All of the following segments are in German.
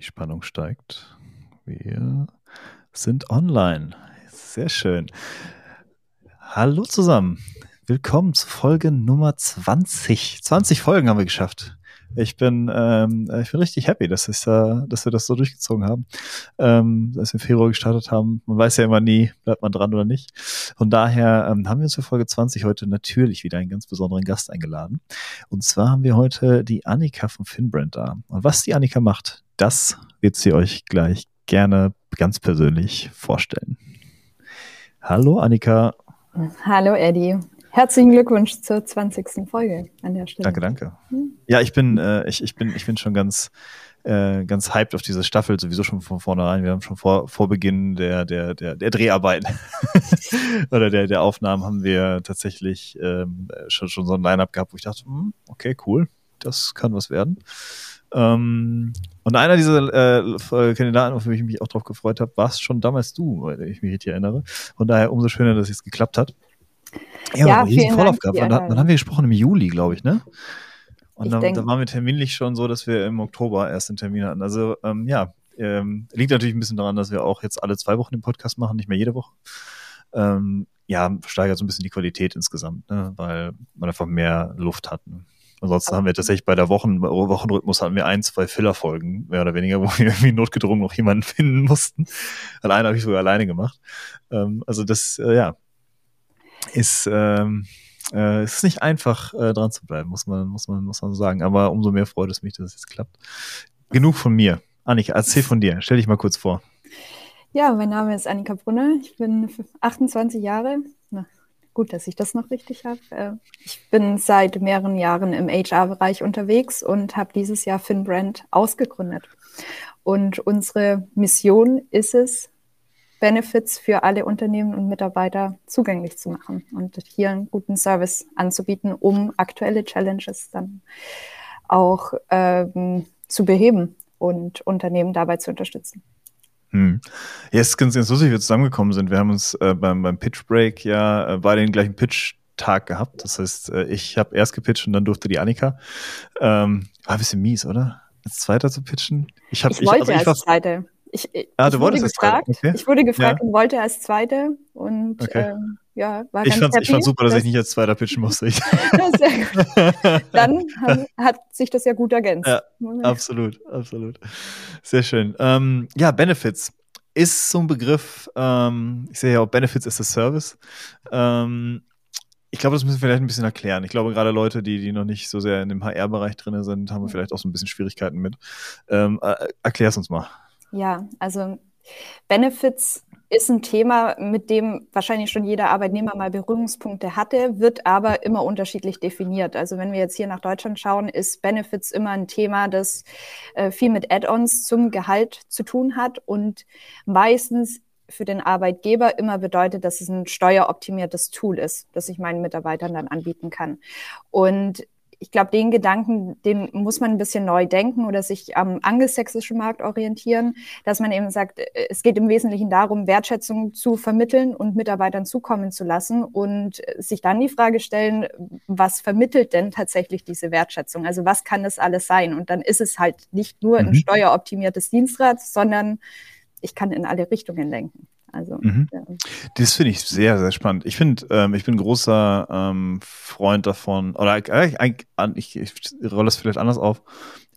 Die Spannung steigt. Wir sind online. Sehr schön. Hallo zusammen. Willkommen zu Folge Nummer 20. 20 Folgen haben wir geschafft. Ich bin, ähm, ich bin richtig happy, dass, ich, äh, dass wir das so durchgezogen haben. Ähm, als wir im Februar gestartet haben. Man weiß ja immer nie, bleibt man dran oder nicht. Von daher ähm, haben wir uns für Folge 20 heute natürlich wieder einen ganz besonderen Gast eingeladen. Und zwar haben wir heute die Annika von Finbrand da. Und was die Annika macht, das wird sie euch gleich gerne ganz persönlich vorstellen. Hallo Annika. Hallo Eddie. Herzlichen Glückwunsch zur 20. Folge an der Stelle. Danke, danke. Hm? Ja, ich bin, äh, ich, ich bin, ich bin schon ganz, äh, ganz hyped auf diese Staffel, sowieso schon von vornherein. Wir haben schon vor, vor Beginn der, der, der, der Dreharbeiten oder der, der Aufnahmen haben wir tatsächlich ähm, schon, schon so ein Line-Up gehabt, wo ich dachte, hm, okay, cool, das kann was werden. Ähm, und einer dieser äh, Kandidaten, auf die ich mich auch drauf gefreut habe, warst schon damals du, weil ich mich richtig erinnere. Von daher umso schöner, dass es geklappt hat. Ja, ja riesen Vorlauf gehabt. Wann, wann haben wir gesprochen? Im Juli, glaube ich, ne? Und dann, dann, waren wir terminlich schon so, dass wir im Oktober erst den Termin hatten. Also ähm, ja, ähm, liegt natürlich ein bisschen daran, dass wir auch jetzt alle zwei Wochen den Podcast machen, nicht mehr jede Woche. Ähm, ja, steigert so ein bisschen die Qualität insgesamt, ne? weil man einfach mehr Luft hat. Ne? Ansonsten haben wir tatsächlich bei der Wochen, Wochenrhythmus hatten wir ein, zwei Filler-Folgen, mehr oder weniger, wo wir irgendwie notgedrungen noch jemanden finden mussten. Alleine habe ich sogar alleine gemacht. Ähm, also das, äh, ja, ist, ähm, äh, ist nicht einfach, äh, dran zu bleiben, muss man, muss man, muss man sagen. Aber umso mehr freut es mich, dass es jetzt klappt. Genug von mir. Annika, erzähl von dir. Stell dich mal kurz vor. Ja, mein Name ist Annika Brunner. Ich bin 28 Jahre. Na, gut, dass ich das noch richtig habe. Äh, ich bin seit mehreren Jahren im HR-Bereich unterwegs und habe dieses Jahr FinBrand ausgegründet. Und unsere Mission ist es, Benefits für alle Unternehmen und Mitarbeiter zugänglich zu machen und hier einen guten Service anzubieten, um aktuelle Challenges dann auch ähm, zu beheben und Unternehmen dabei zu unterstützen. Hm. Ja, es ist ganz, ganz lustig, wie wir zusammengekommen sind. Wir haben uns äh, beim, beim Pitch Break ja äh, beide den gleichen Pitch-Tag gehabt. Das heißt, äh, ich habe erst gepitcht und dann durfte die Annika. Ähm, war ein bisschen mies, oder? Als Zweiter zu pitchen. Ich, hab, ich wollte ich, also ich als Zweite. Ich, ah, ich, wurde gefragt, okay. ich wurde gefragt ja. und wollte als Zweite und okay. ähm, ja, war ich ganz Ich fand super, dass, dass ich nicht als Zweiter pitchen musste. Sehr gut. Dann hat sich das ja gut ergänzt. Ja, absolut, absolut. Sehr schön. Ähm, ja, Benefits ist so ein Begriff, ähm, ich sehe ja auch Benefits as a Service. Ähm, ich glaube, das müssen wir vielleicht ein bisschen erklären. Ich glaube, gerade Leute, die, die noch nicht so sehr in dem HR-Bereich drin sind, haben vielleicht auch so ein bisschen Schwierigkeiten mit. Ähm, äh, Erklär es uns mal. Ja, also Benefits ist ein Thema, mit dem wahrscheinlich schon jeder Arbeitnehmer mal Berührungspunkte hatte, wird aber immer unterschiedlich definiert. Also wenn wir jetzt hier nach Deutschland schauen, ist Benefits immer ein Thema, das äh, viel mit Add-ons zum Gehalt zu tun hat und meistens für den Arbeitgeber immer bedeutet, dass es ein steueroptimiertes Tool ist, das ich meinen Mitarbeitern dann anbieten kann. Und ich glaube, den Gedanken, den muss man ein bisschen neu denken oder sich am angelsächsischen Markt orientieren, dass man eben sagt, äh, es geht im Wesentlichen darum, Wertschätzung zu vermitteln und Mitarbeitern zukommen zu lassen und sich dann die Frage stellen, was vermittelt denn tatsächlich diese Wertschätzung? Also was kann das alles sein? Und dann ist es halt nicht nur mhm. ein steueroptimiertes Dienstrad, sondern ich kann in alle Richtungen lenken. Also, mhm. ja. Das finde ich sehr, sehr spannend. Ich finde, ähm, ich bin großer ähm, Freund davon, oder äh, ich, ich, ich rolle es vielleicht anders auf.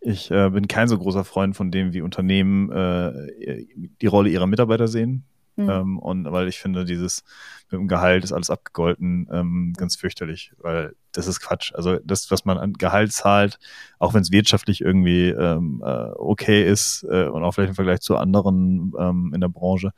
Ich äh, bin kein so großer Freund von dem, wie Unternehmen äh, die Rolle ihrer Mitarbeiter sehen. Mhm. Ähm, und weil ich finde, dieses mit dem Gehalt ist alles abgegolten, ähm, ganz fürchterlich, weil das ist Quatsch. Also das, was man an Gehalt zahlt, auch wenn es wirtschaftlich irgendwie ähm, äh, okay ist äh, und auch vielleicht im Vergleich zu anderen ähm, in der Branche,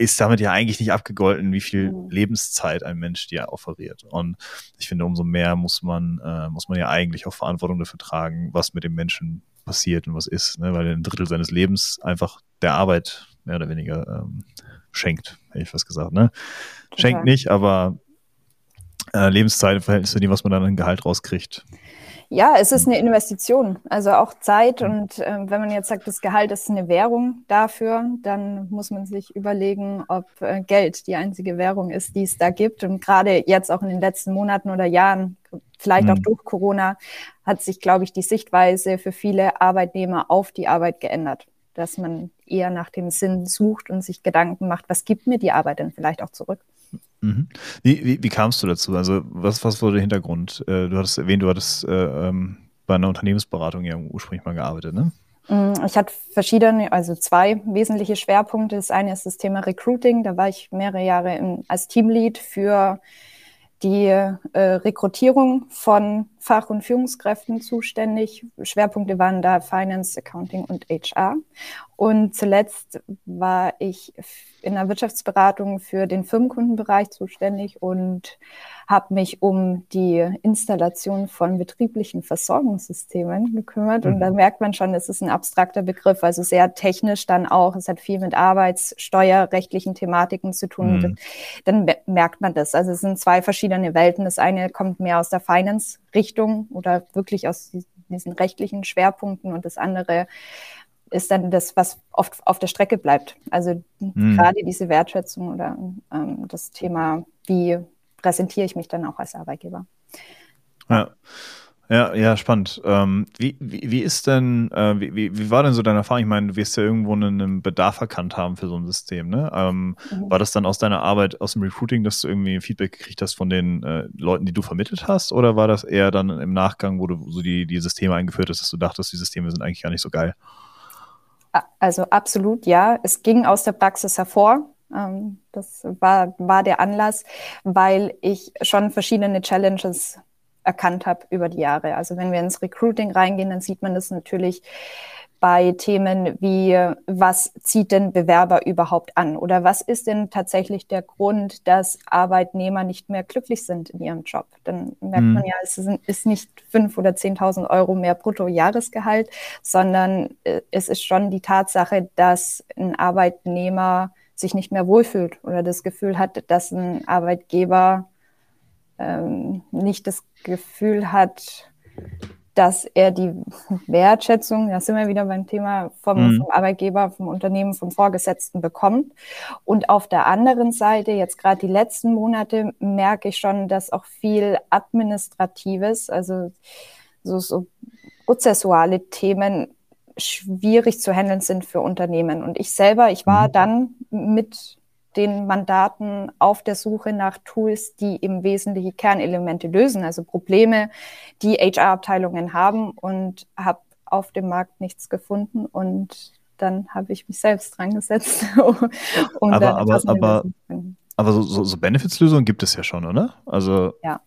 ist damit ja eigentlich nicht abgegolten, wie viel mhm. Lebenszeit ein Mensch dir offeriert. Und ich finde, umso mehr muss man, äh, muss man ja eigentlich auch Verantwortung dafür tragen, was mit dem Menschen passiert und was ist, ne? weil er ein Drittel seines Lebens einfach der Arbeit mehr oder weniger ähm, schenkt, hätte ich fast gesagt. Ne? Schenkt nicht, aber äh, Lebenszeit im Verhältnis zu dem, was man dann an Gehalt rauskriegt. Ja, es ist eine Investition, also auch Zeit. Und äh, wenn man jetzt sagt, das Gehalt ist eine Währung dafür, dann muss man sich überlegen, ob äh, Geld die einzige Währung ist, die es da gibt. Und gerade jetzt auch in den letzten Monaten oder Jahren, vielleicht mhm. auch durch Corona, hat sich, glaube ich, die Sichtweise für viele Arbeitnehmer auf die Arbeit geändert. dass man eher nach dem Sinn sucht und sich Gedanken macht, was gibt mir die Arbeit denn vielleicht auch zurück. Mhm. Wie, wie, wie, kamst du dazu? Also was, was war der Hintergrund? Äh, du hattest erwähnt, du hattest äh, ähm, bei einer Unternehmensberatung ja ursprünglich mal gearbeitet, ne? Mm, ich hatte verschiedene, also zwei wesentliche Schwerpunkte. Das eine ist das Thema Recruiting. Da war ich mehrere Jahre im, als Teamlead für die äh, Rekrutierung von Fach- und Führungskräften zuständig. Schwerpunkte waren da Finance, Accounting und HR. Und zuletzt war ich in der Wirtschaftsberatung für den Firmenkundenbereich zuständig und habe mich um die Installation von betrieblichen Versorgungssystemen gekümmert. Mhm. Und da merkt man schon, es ist ein abstrakter Begriff, also sehr technisch dann auch. Es hat viel mit arbeitssteuerrechtlichen Thematiken zu tun. Mhm. Dann merkt man das. Also es sind zwei verschiedene Welten. Das eine kommt mehr aus der Finance-Richtung oder wirklich aus diesen rechtlichen Schwerpunkten und das andere ist dann das, was oft auf der Strecke bleibt. Also mhm. gerade diese Wertschätzung oder ähm, das Thema, wie präsentiere ich mich dann auch als Arbeitgeber. Ja. Ja, ja, spannend. Ähm, wie, wie, wie ist denn, äh, wie, wie war denn so deine Erfahrung? Ich meine, du wirst ja irgendwo einen Bedarf erkannt haben für so ein System, ne? Ähm, mhm. War das dann aus deiner Arbeit, aus dem Recruiting, dass du irgendwie Feedback gekriegt hast von den äh, Leuten, die du vermittelt hast? Oder war das eher dann im Nachgang, wo du so die, die Systeme eingeführt hast, dass du dachtest, die Systeme sind eigentlich gar nicht so geil? Also absolut, ja. Es ging aus der Praxis hervor. Ähm, das war, war der Anlass, weil ich schon verschiedene Challenges erkannt habe über die Jahre. Also wenn wir ins Recruiting reingehen, dann sieht man das natürlich bei Themen wie, was zieht denn Bewerber überhaupt an? Oder was ist denn tatsächlich der Grund, dass Arbeitnehmer nicht mehr glücklich sind in ihrem Job? Dann merkt mhm. man ja, es ist nicht fünf oder zehntausend Euro mehr Bruttojahresgehalt, sondern äh, es ist schon die Tatsache, dass ein Arbeitnehmer sich nicht mehr wohlfühlt oder das Gefühl hat, dass ein Arbeitgeber ähm, nicht das Gefühl hat, dass er die Wertschätzung, da sind wir wieder beim Thema vom, mhm. vom, Arbeitgeber, vom Unternehmen, vom Vorgesetzten bekommt. Und auf der anderen Seite, jetzt gerade die letzten Monate, merke ich schon, dass auch viel Administratives, also so, so prozessuale Themen schwierig zu handeln sind für Unternehmen. Und ich selber, ich war mhm. dann mit den Mandaten auf der Suche nach Tools, die im Wesentlichen Kernelemente lösen, also Probleme, die HR-Abteilungen haben und habe auf dem Markt nichts gefunden und dann habe ich mich selbst dran gesetzt. um aber aber, aber, aber so, so, so Benefits-Lösungen gibt es ja schon, oder? Also ja,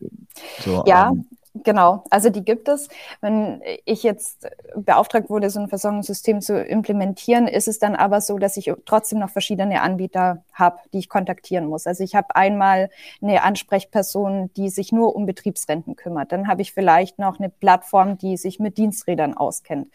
so, ja ähm, Genau, also die gibt es. Wenn ich jetzt beauftragt wurde, so ein Versorgungssystem zu implementieren, ist es dann aber so, dass ich trotzdem noch verschiedene Anbieter habe, die ich kontaktieren muss. Also ich habe einmal eine Ansprechperson, die sich nur um Betriebsrenten kümmert. Dann habe ich vielleicht noch eine Plattform, die sich mit Diensträdern auskennt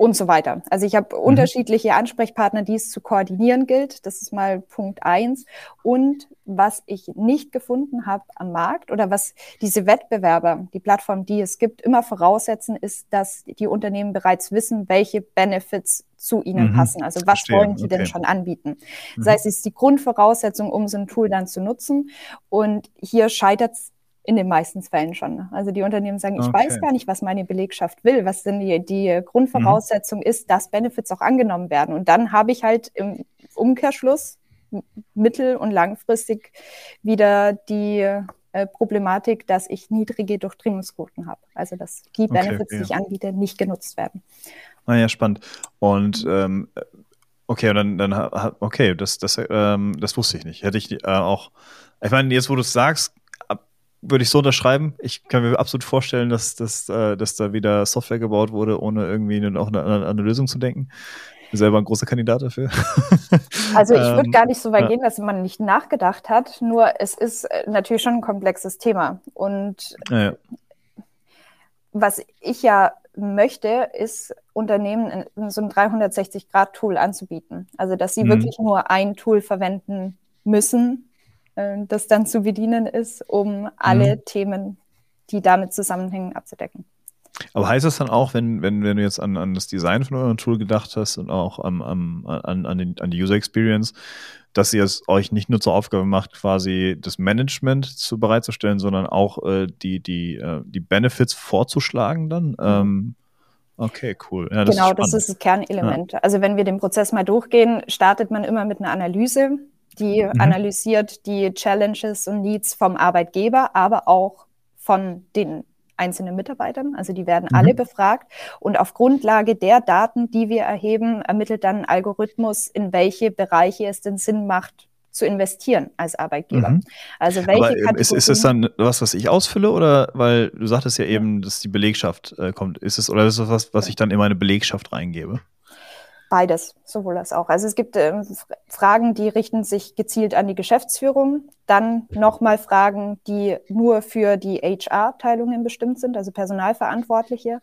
und so weiter. Also ich habe mhm. unterschiedliche Ansprechpartner, die es zu koordinieren gilt. Das ist mal Punkt eins. Und was ich nicht gefunden habe am Markt oder was diese Wettbewerber, die Plattform, die es gibt, immer voraussetzen, ist, dass die Unternehmen bereits wissen, welche Benefits zu ihnen mhm. passen. Also was Verstehe. wollen sie okay. denn schon anbieten? Das mhm. heißt, es ist die Grundvoraussetzung, um so ein Tool dann zu nutzen. Und hier scheitert es in den meisten Fällen schon. Also die Unternehmen sagen, ich okay. weiß gar nicht, was meine Belegschaft will, was denn die, die Grundvoraussetzung mhm. ist, dass Benefits auch angenommen werden. Und dann habe ich halt im Umkehrschluss mittel- und langfristig wieder die äh, Problematik, dass ich niedrige Durchdringungsquoten habe. Also dass die Benefits, okay, ja. die ich anbiete, nicht genutzt werden. Ah ja, spannend. Und ähm, okay, und dann, dann okay, das, das, ähm, das wusste ich nicht. Hätte ich äh, auch, ich meine, jetzt wo du es sagst, würde ich so unterschreiben. Ich kann mir absolut vorstellen, dass, dass, äh, dass da wieder Software gebaut wurde, ohne irgendwie auch eine, eine, eine Lösung zu denken. Ich bin selber ein großer Kandidat dafür. Also ich würde ähm, gar nicht so weit ja. gehen, dass man nicht nachgedacht hat. Nur es ist äh, natürlich schon ein komplexes Thema. Und ja, ja. was ich ja möchte, ist Unternehmen so ein 360-Grad-Tool anzubieten. Also dass sie mhm. wirklich nur ein Tool verwenden müssen, das dann zu bedienen ist, um alle mhm. Themen, die damit zusammenhängen, abzudecken. Aber heißt das dann auch, wenn, wenn, wenn du jetzt an, an das Design von eurem Tool gedacht hast und auch am, am, an, an, den, an die User Experience, dass ihr es euch nicht nur zur Aufgabe macht, quasi das Management zu bereitzustellen, sondern auch äh, die, die, äh, die Benefits vorzuschlagen dann? Mhm. Ähm, Okay, cool. Ja, das genau, ist das ist das Kernelement. Ja. Also wenn wir den Prozess mal durchgehen, startet man immer mit einer Analyse, die mhm. analysiert die Challenges und Needs vom Arbeitgeber, aber auch von den einzelnen Mitarbeitern. Also die werden mhm. alle befragt und auf Grundlage der Daten, die wir erheben, ermittelt dann ein Algorithmus, in welche Bereiche es denn Sinn macht, zu investieren als Arbeitgeber. Mhm. Also welche Aber ähm, ist, ist es dann was, was ich ausfülle oder weil du sagtest ja eben, dass die Belegschaft äh, kommt, ist es oder ist es was, was ich dann in meine Belegschaft reingebe? Beides, sowohl als auch. Also es gibt ähm, Fragen, die richten sich gezielt an die Geschäftsführung, dann nochmal Fragen, die nur für die HR-Abteilungen bestimmt sind, also Personalverantwortliche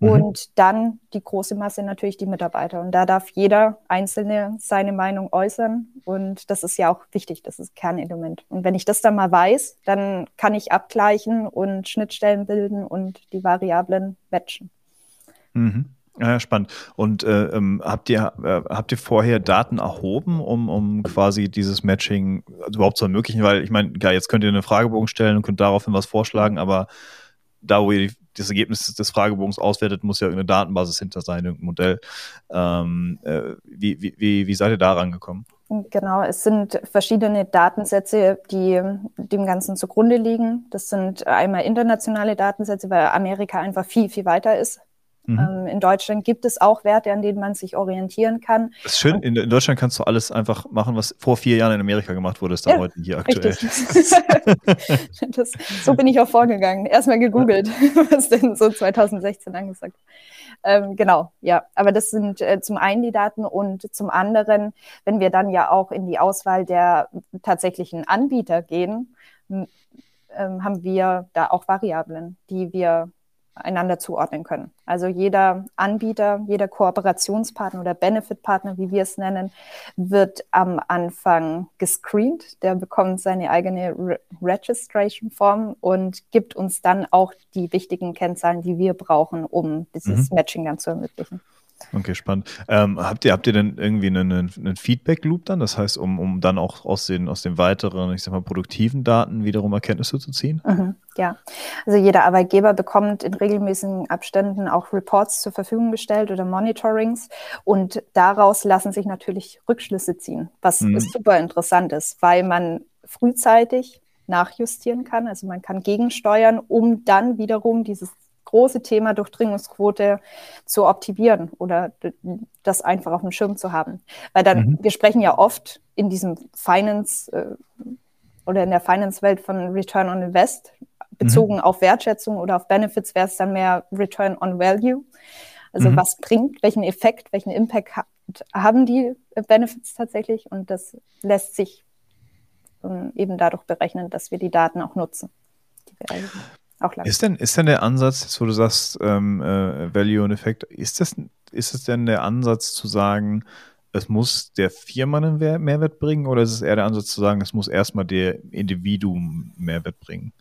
mhm. und dann die große Masse natürlich die Mitarbeiter. Und da darf jeder Einzelne seine Meinung äußern und das ist ja auch wichtig, das ist Kernelement. Und wenn ich das dann mal weiß, dann kann ich abgleichen und Schnittstellen bilden und die Variablen matchen. Mhm. Ja, spannend. Und äh, ähm, habt ihr äh, habt ihr vorher Daten erhoben, um, um quasi dieses Matching überhaupt zu ermöglichen? Weil ich meine, ja, jetzt könnt ihr einen Fragebogen stellen und könnt daraufhin was vorschlagen, aber da, wo ihr das Ergebnis des Fragebogens auswertet, muss ja irgendeine Datenbasis hinter sein, irgendein Modell. Ähm, äh, wie, wie, wie seid ihr da rangekommen? Genau, es sind verschiedene Datensätze, die dem Ganzen zugrunde liegen. Das sind einmal internationale Datensätze, weil Amerika einfach viel, viel weiter ist Mhm. Ähm, in Deutschland gibt es auch Werte, an denen man sich orientieren kann. Das ist schön, in, in, Deutschland kannst du alles einfach machen, was vor vier Jahren in Amerika gemacht wurde, ist dann ja, heute hier aktuell. das, so bin ich auch vorgegangen. Erstmal gegoogelt, was denn so 2016 angesagt ähm, genau, ja. Aber das sind äh, zum einen die Daten und zum anderen, wenn wir dann ja auch in die Auswahl der tatsächlichen Anbieter gehen, ähm, haben wir da auch Variablen, die wir einander zuordnen können. Also jeder Anbieter, jeder Kooperationspartner oder Benefitpartner, wie wir es nennen, wird am Anfang gescreent. Der bekommt seine eigene Re Registration Form und gibt uns dann auch die wichtigen Kennzahlen, die wir brauchen, um dieses mhm. Matching dann zu ermöglichen. Okay, spannend. Ähm, habt ihr, habt ihr denn irgendwie einen, einen Feedback-Loop dann? Das heißt, um, um dann auch aus den, aus den weiteren, ich sag mal, produktiven Daten wiederum Erkenntnisse zu ziehen? Mhm, ja. Also jeder Arbeitgeber bekommt in regelmäßigen Abständen auch Reports zur Verfügung gestellt oder Monitorings und daraus lassen sich natürlich Rückschlüsse ziehen, was mhm. super interessant ist, weil man frühzeitig nachjustieren kann. Also man kann gegensteuern, um dann wiederum dieses große Thema Durchdringungsquote zu optimieren oder das einfach auf dem Schirm zu haben. Weil dann, mhm. wir sprechen ja oft in diesem Finance äh, oder in der Finance-Welt von Return on Invest, bezogen mhm. auf Wertschätzung oder auf Benefits wäre es dann mehr Return on Value. Also mhm. was bringt, welchen Effekt, welchen Impact ha haben die Benefits tatsächlich? Und das lässt sich um, eben dadurch berechnen, dass wir die Daten auch nutzen. Auch lang. Ist denn, ist denn der Ansatz, jetzt wo du sagst, ähm, äh, Value und Effekt, ist das, ist es denn der Ansatz zu sagen, es muss der Firma einen Mehrwert bringen oder ist es eher der Ansatz zu sagen, es muss erstmal der Individuum Mehrwert bringen?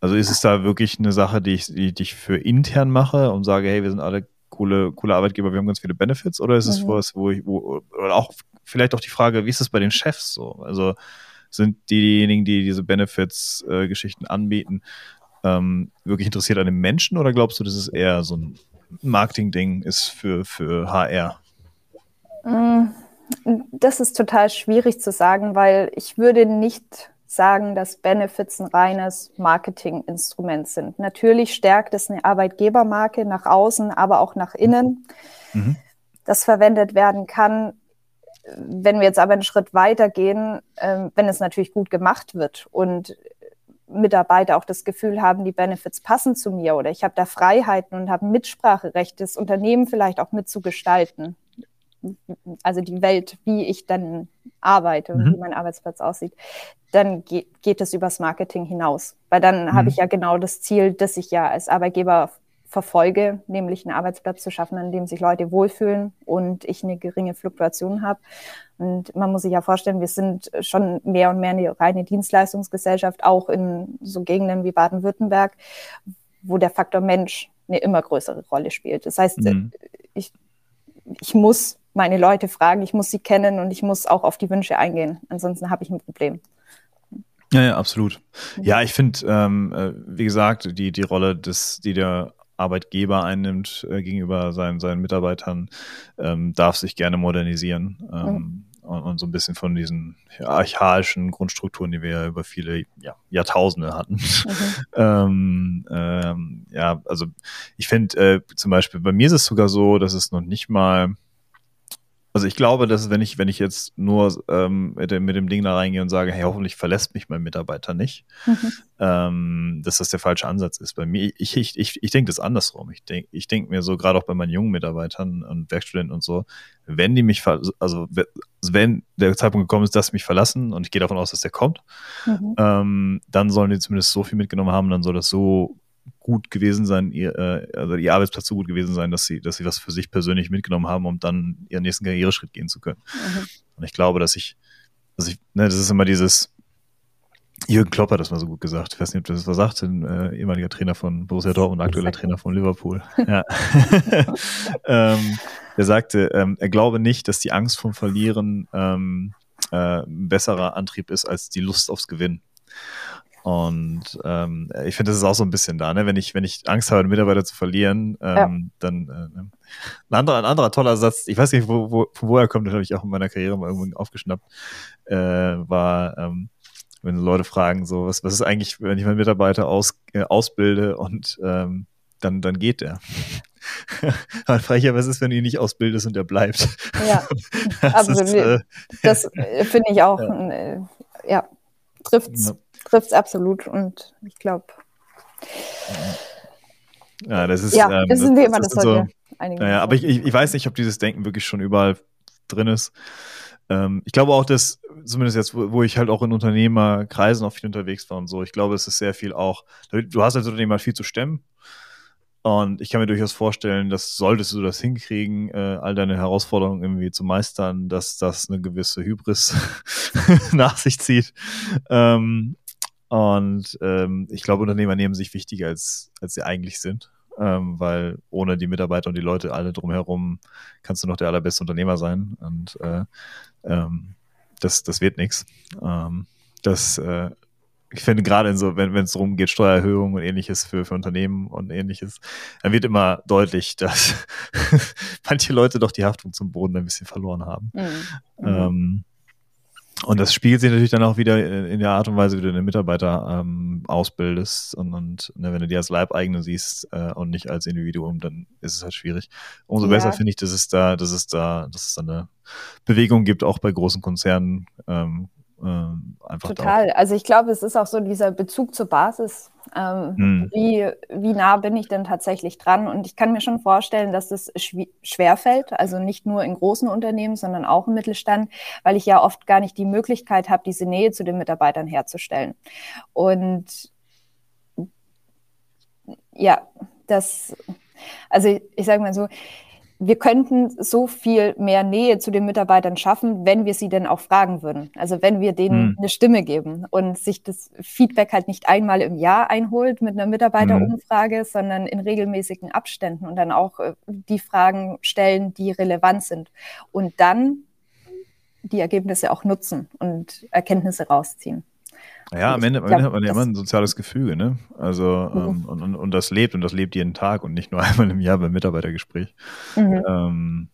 Also ist es da wirklich eine Sache, die ich, die, die ich für intern mache und sage, hey, wir sind alle coole, coole Arbeitgeber, wir haben ganz viele Benefits oder ist es mhm. was, wo ich, wo, oder auch vielleicht auch die Frage, wie ist es bei den Chefs so? Also sind diejenigen, die diese Benefits-Geschichten äh, anbieten, ähm, wirklich interessiert an den Menschen oder glaubst du, dass es eher so ein Marketing-Ding ist für, für HR? Mm, das ist total schwierig zu sagen, weil ich würde nicht sagen, dass Benefits ein reines Marketinginstrument sind. Natürlich stärkt es eine Arbeitgebermarke nach außen, aber auch nach innen, mhm. das verwendet werden kann. Wenn wir jetzt aber einen Schritt weiter gehen, äh, wenn es natürlich gut gemacht wird und Mitarbeiter auch das Gefühl haben, die Benefits passen zu mir oder ich habe da Freiheiten und habe Mitspracherecht, das Unternehmen vielleicht auch mitzugestalten. Also die Welt, wie ich dann arbeite und mhm. wie mein Arbeitsplatz aussieht, dann geht, geht es übers Marketing hinaus. Weil dann mhm. habe ich ja genau das Ziel, dass ich ja als Arbeitgeber verfolge, nämlich einen Arbeitsplatz zu schaffen, an dem sich Leute wohlfühlen und ich eine geringe Fluktuation habe. Und man muss sich ja vorstellen, wir sind schon mehr und mehr eine reine Dienstleistungsgesellschaft, auch in so Gegenden wie Baden-Württemberg, wo der Faktor Mensch eine immer größere Rolle spielt. Das heißt, mhm. ich, ich muss meine Leute fragen, ich muss sie kennen und ich muss auch auf die Wünsche eingehen. Ansonsten habe ich ein Problem. Ja, ja, absolut. Ja, ich finde, ähm, äh, wie gesagt, die, die Rolle des, die der Arbeitgeber einnimmt äh, gegenüber seinen, seinen Mitarbeitern, ähm, darf sich gerne modernisieren. Ähm, mhm. und, und, so ein bisschen von diesen archaischen Grundstrukturen, die wir ja über viele ja, Jahrtausende hatten. Mhm. ähm, ähm, ja, also ich finde äh, zum Beispiel, bei mir ist es sogar so, dass es noch nicht mal also ich glaube, dass wenn ich, wenn ich jetzt nur ähm, mit, dem, mit dem Ding da reingehe und sage, hey, hoffentlich verlässt mich mein Mitarbeiter nicht, mhm. ähm, dass das der falsche Ansatz ist. Bei mir, ich, ich, ich, ich denke das andersrum. Ich denke ich denk mir so, gerade auch bei meinen jungen Mitarbeitern und Werkstudenten und so, wenn die mich, also wenn der Zeitpunkt gekommen ist, dass sie mich verlassen, und ich gehe davon aus, dass der kommt, mhm. ähm, dann sollen die zumindest so viel mitgenommen haben, dann soll das so gut gewesen sein, ihr, äh, also ihr Arbeitsplatz so gut gewesen sein, dass sie, dass sie was für sich persönlich mitgenommen haben, um dann ihren nächsten Karriereschritt gehen zu können. Mhm. Und ich glaube, dass ich, also ich, ne, das ist immer dieses, Jürgen Klopp hat das mal so gut gesagt. Ich weiß nicht, ob das was sagt, ein äh, ehemaliger Trainer von Borussia Dortmund, aktueller Trainer von Liverpool. Ja. ähm, er sagte, ähm, er glaube nicht, dass die Angst vom Verlieren ähm, äh, ein besserer Antrieb ist als die Lust aufs Gewinnen. Und ähm, ich finde, das ist auch so ein bisschen da, ne? Wenn ich, wenn ich Angst habe, einen Mitarbeiter zu verlieren, ähm, ja. dann äh, ne? ein anderer, ein anderer toller Satz, ich weiß nicht, wo, wo, von wo er kommt, den habe ich auch in meiner Karriere mal irgendwo aufgeschnappt, äh, war, ähm, wenn Leute fragen, so, was, was ist eigentlich, wenn ich meinen Mitarbeiter aus, äh, ausbilde und ähm, dann, dann geht der. dann frage ich ja, was ist, wenn du ihn nicht ausbildest und er bleibt? Ja, das absolut. Ist, äh, das äh, finde ich auch, ja, äh, ja trifft's. Ja trifft es absolut und ich glaube. Ja, das ist. Ja, ähm, das sind wir immer, das sollte so, naja, aber ich, ich, weiß nicht, ob dieses Denken wirklich schon überall drin ist. Ähm, ich glaube auch, dass, zumindest jetzt, wo, wo, ich halt auch in Unternehmerkreisen auch viel unterwegs war und so, ich glaube, es ist sehr viel auch, du hast als Unternehmer viel zu stemmen. Und ich kann mir durchaus vorstellen, dass solltest du das hinkriegen, äh, all deine Herausforderungen irgendwie zu meistern, dass das eine gewisse Hybris nach sich zieht. Ähm, und ähm, ich glaube, Unternehmer nehmen sich wichtiger, als, als sie eigentlich sind. Ähm, weil ohne die Mitarbeiter und die Leute alle drumherum kannst du noch der allerbeste Unternehmer sein. Und äh, ähm, das, das wird nichts. Ähm, das, äh, ich finde gerade in so, wenn es darum geht, Steuererhöhung und ähnliches für, für Unternehmen und ähnliches, dann wird immer deutlich, dass manche Leute doch die Haftung zum Boden ein bisschen verloren haben. Mhm. Ähm, und das spiegelt sich natürlich dann auch wieder in der Art und Weise, wie du den Mitarbeiter ähm, ausbildest. Und, und ne, wenn du die als Leibeigene siehst äh, und nicht als Individuum, dann ist es halt schwierig. Umso ja. besser finde ich, dass es da, dass es da, dass es da eine Bewegung gibt, auch bei großen Konzernen, ähm, ähm, einfach Total. Darauf. Also ich glaube, es ist auch so dieser Bezug zur Basis. Ähm, hm. wie, wie nah bin ich denn tatsächlich dran? Und ich kann mir schon vorstellen, dass das schwer fällt, also nicht nur in großen Unternehmen, sondern auch im Mittelstand, weil ich ja oft gar nicht die Möglichkeit habe, diese Nähe zu den Mitarbeitern herzustellen. Und ja, das, also ich, ich sage mal so, wir könnten so viel mehr Nähe zu den Mitarbeitern schaffen, wenn wir sie denn auch fragen würden. Also wenn wir denen hm. eine Stimme geben und sich das Feedback halt nicht einmal im Jahr einholt mit einer Mitarbeiterumfrage, hm. sondern in regelmäßigen Abständen und dann auch äh, die Fragen stellen, die relevant sind. Und dann die Ergebnisse auch nutzen und Erkenntnisse rausziehen. Ja, am Ende, am Ende hat man ja immer ein soziales Gefüge, ne? Also mhm. ähm, und, und, und, das lebt und das lebt jeden Tag und nicht nur einmal im Jahr beim Mitarbeitergespräch. Mhm. Ähm,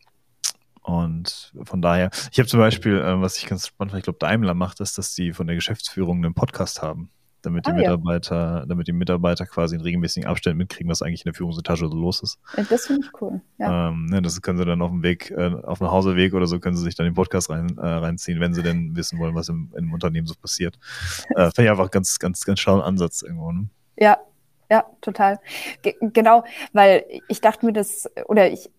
und von daher, ich habe zum Beispiel, äh, was ich ganz spannend fand, ich glaube, Daimler macht das, dass sie von der Geschäftsführung einen Podcast haben damit die ah, Mitarbeiter, ja. damit die Mitarbeiter quasi in regelmäßigen Abständen mitkriegen, was eigentlich in der Führungsetage so los ist. Das finde ich cool. Ja. Ähm, ne, das können sie dann auf dem Weg, äh, auf dem Hauseweg oder so können sie sich dann den Podcast rein, äh, reinziehen, wenn sie denn wissen wollen, was im, im Unternehmen so passiert. Äh, Finde ich einfach ganz, ganz, ganz schlauen Ansatz irgendwo. Ne? Ja, ja, total. G genau, weil ich dachte mir das, oder ich,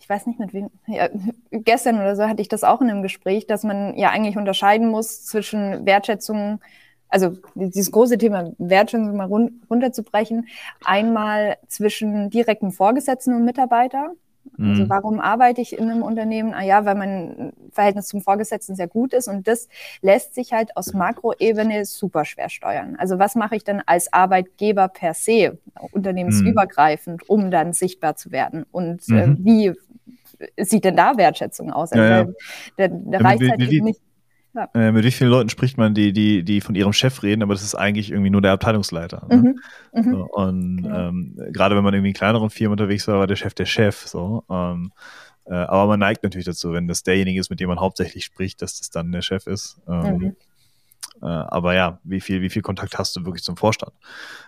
ich weiß nicht mit wem, ja, gestern oder so hatte ich das auch in einem Gespräch, dass man ja eigentlich unterscheiden muss zwischen Wertschätzung also dieses große Thema Wertschätzung mal run runterzubrechen, einmal zwischen direktem Vorgesetzten und Mitarbeiter. Also mhm. warum arbeite ich in einem Unternehmen? Ah ja, weil mein Verhältnis zum Vorgesetzten sehr gut ist und das lässt sich halt aus Makroebene super schwer steuern. Also was mache ich denn als Arbeitgeber per se, unternehmensübergreifend, um dann sichtbar zu werden? Und äh, mhm. äh, wie sieht denn da Wertschätzung aus? Also ja, ja. Der, der reicht halt eben nicht Ja. Äh, mit wie vielen Leuten spricht man, die, die, die von ihrem Chef reden, aber das ist eigentlich irgendwie nur der Abteilungsleiter. Ne? Mhm. Mhm. So, und genau. ähm, gerade wenn man irgendwie in kleineren Firmen unterwegs war, war der Chef der Chef. So. Ähm, äh, aber man neigt natürlich dazu, wenn das derjenige ist, mit dem man hauptsächlich spricht, dass das dann der Chef ist. Ähm, mhm. Äh, aber ja, wie viel, wie viel Kontakt hast du wirklich zum Vorstand?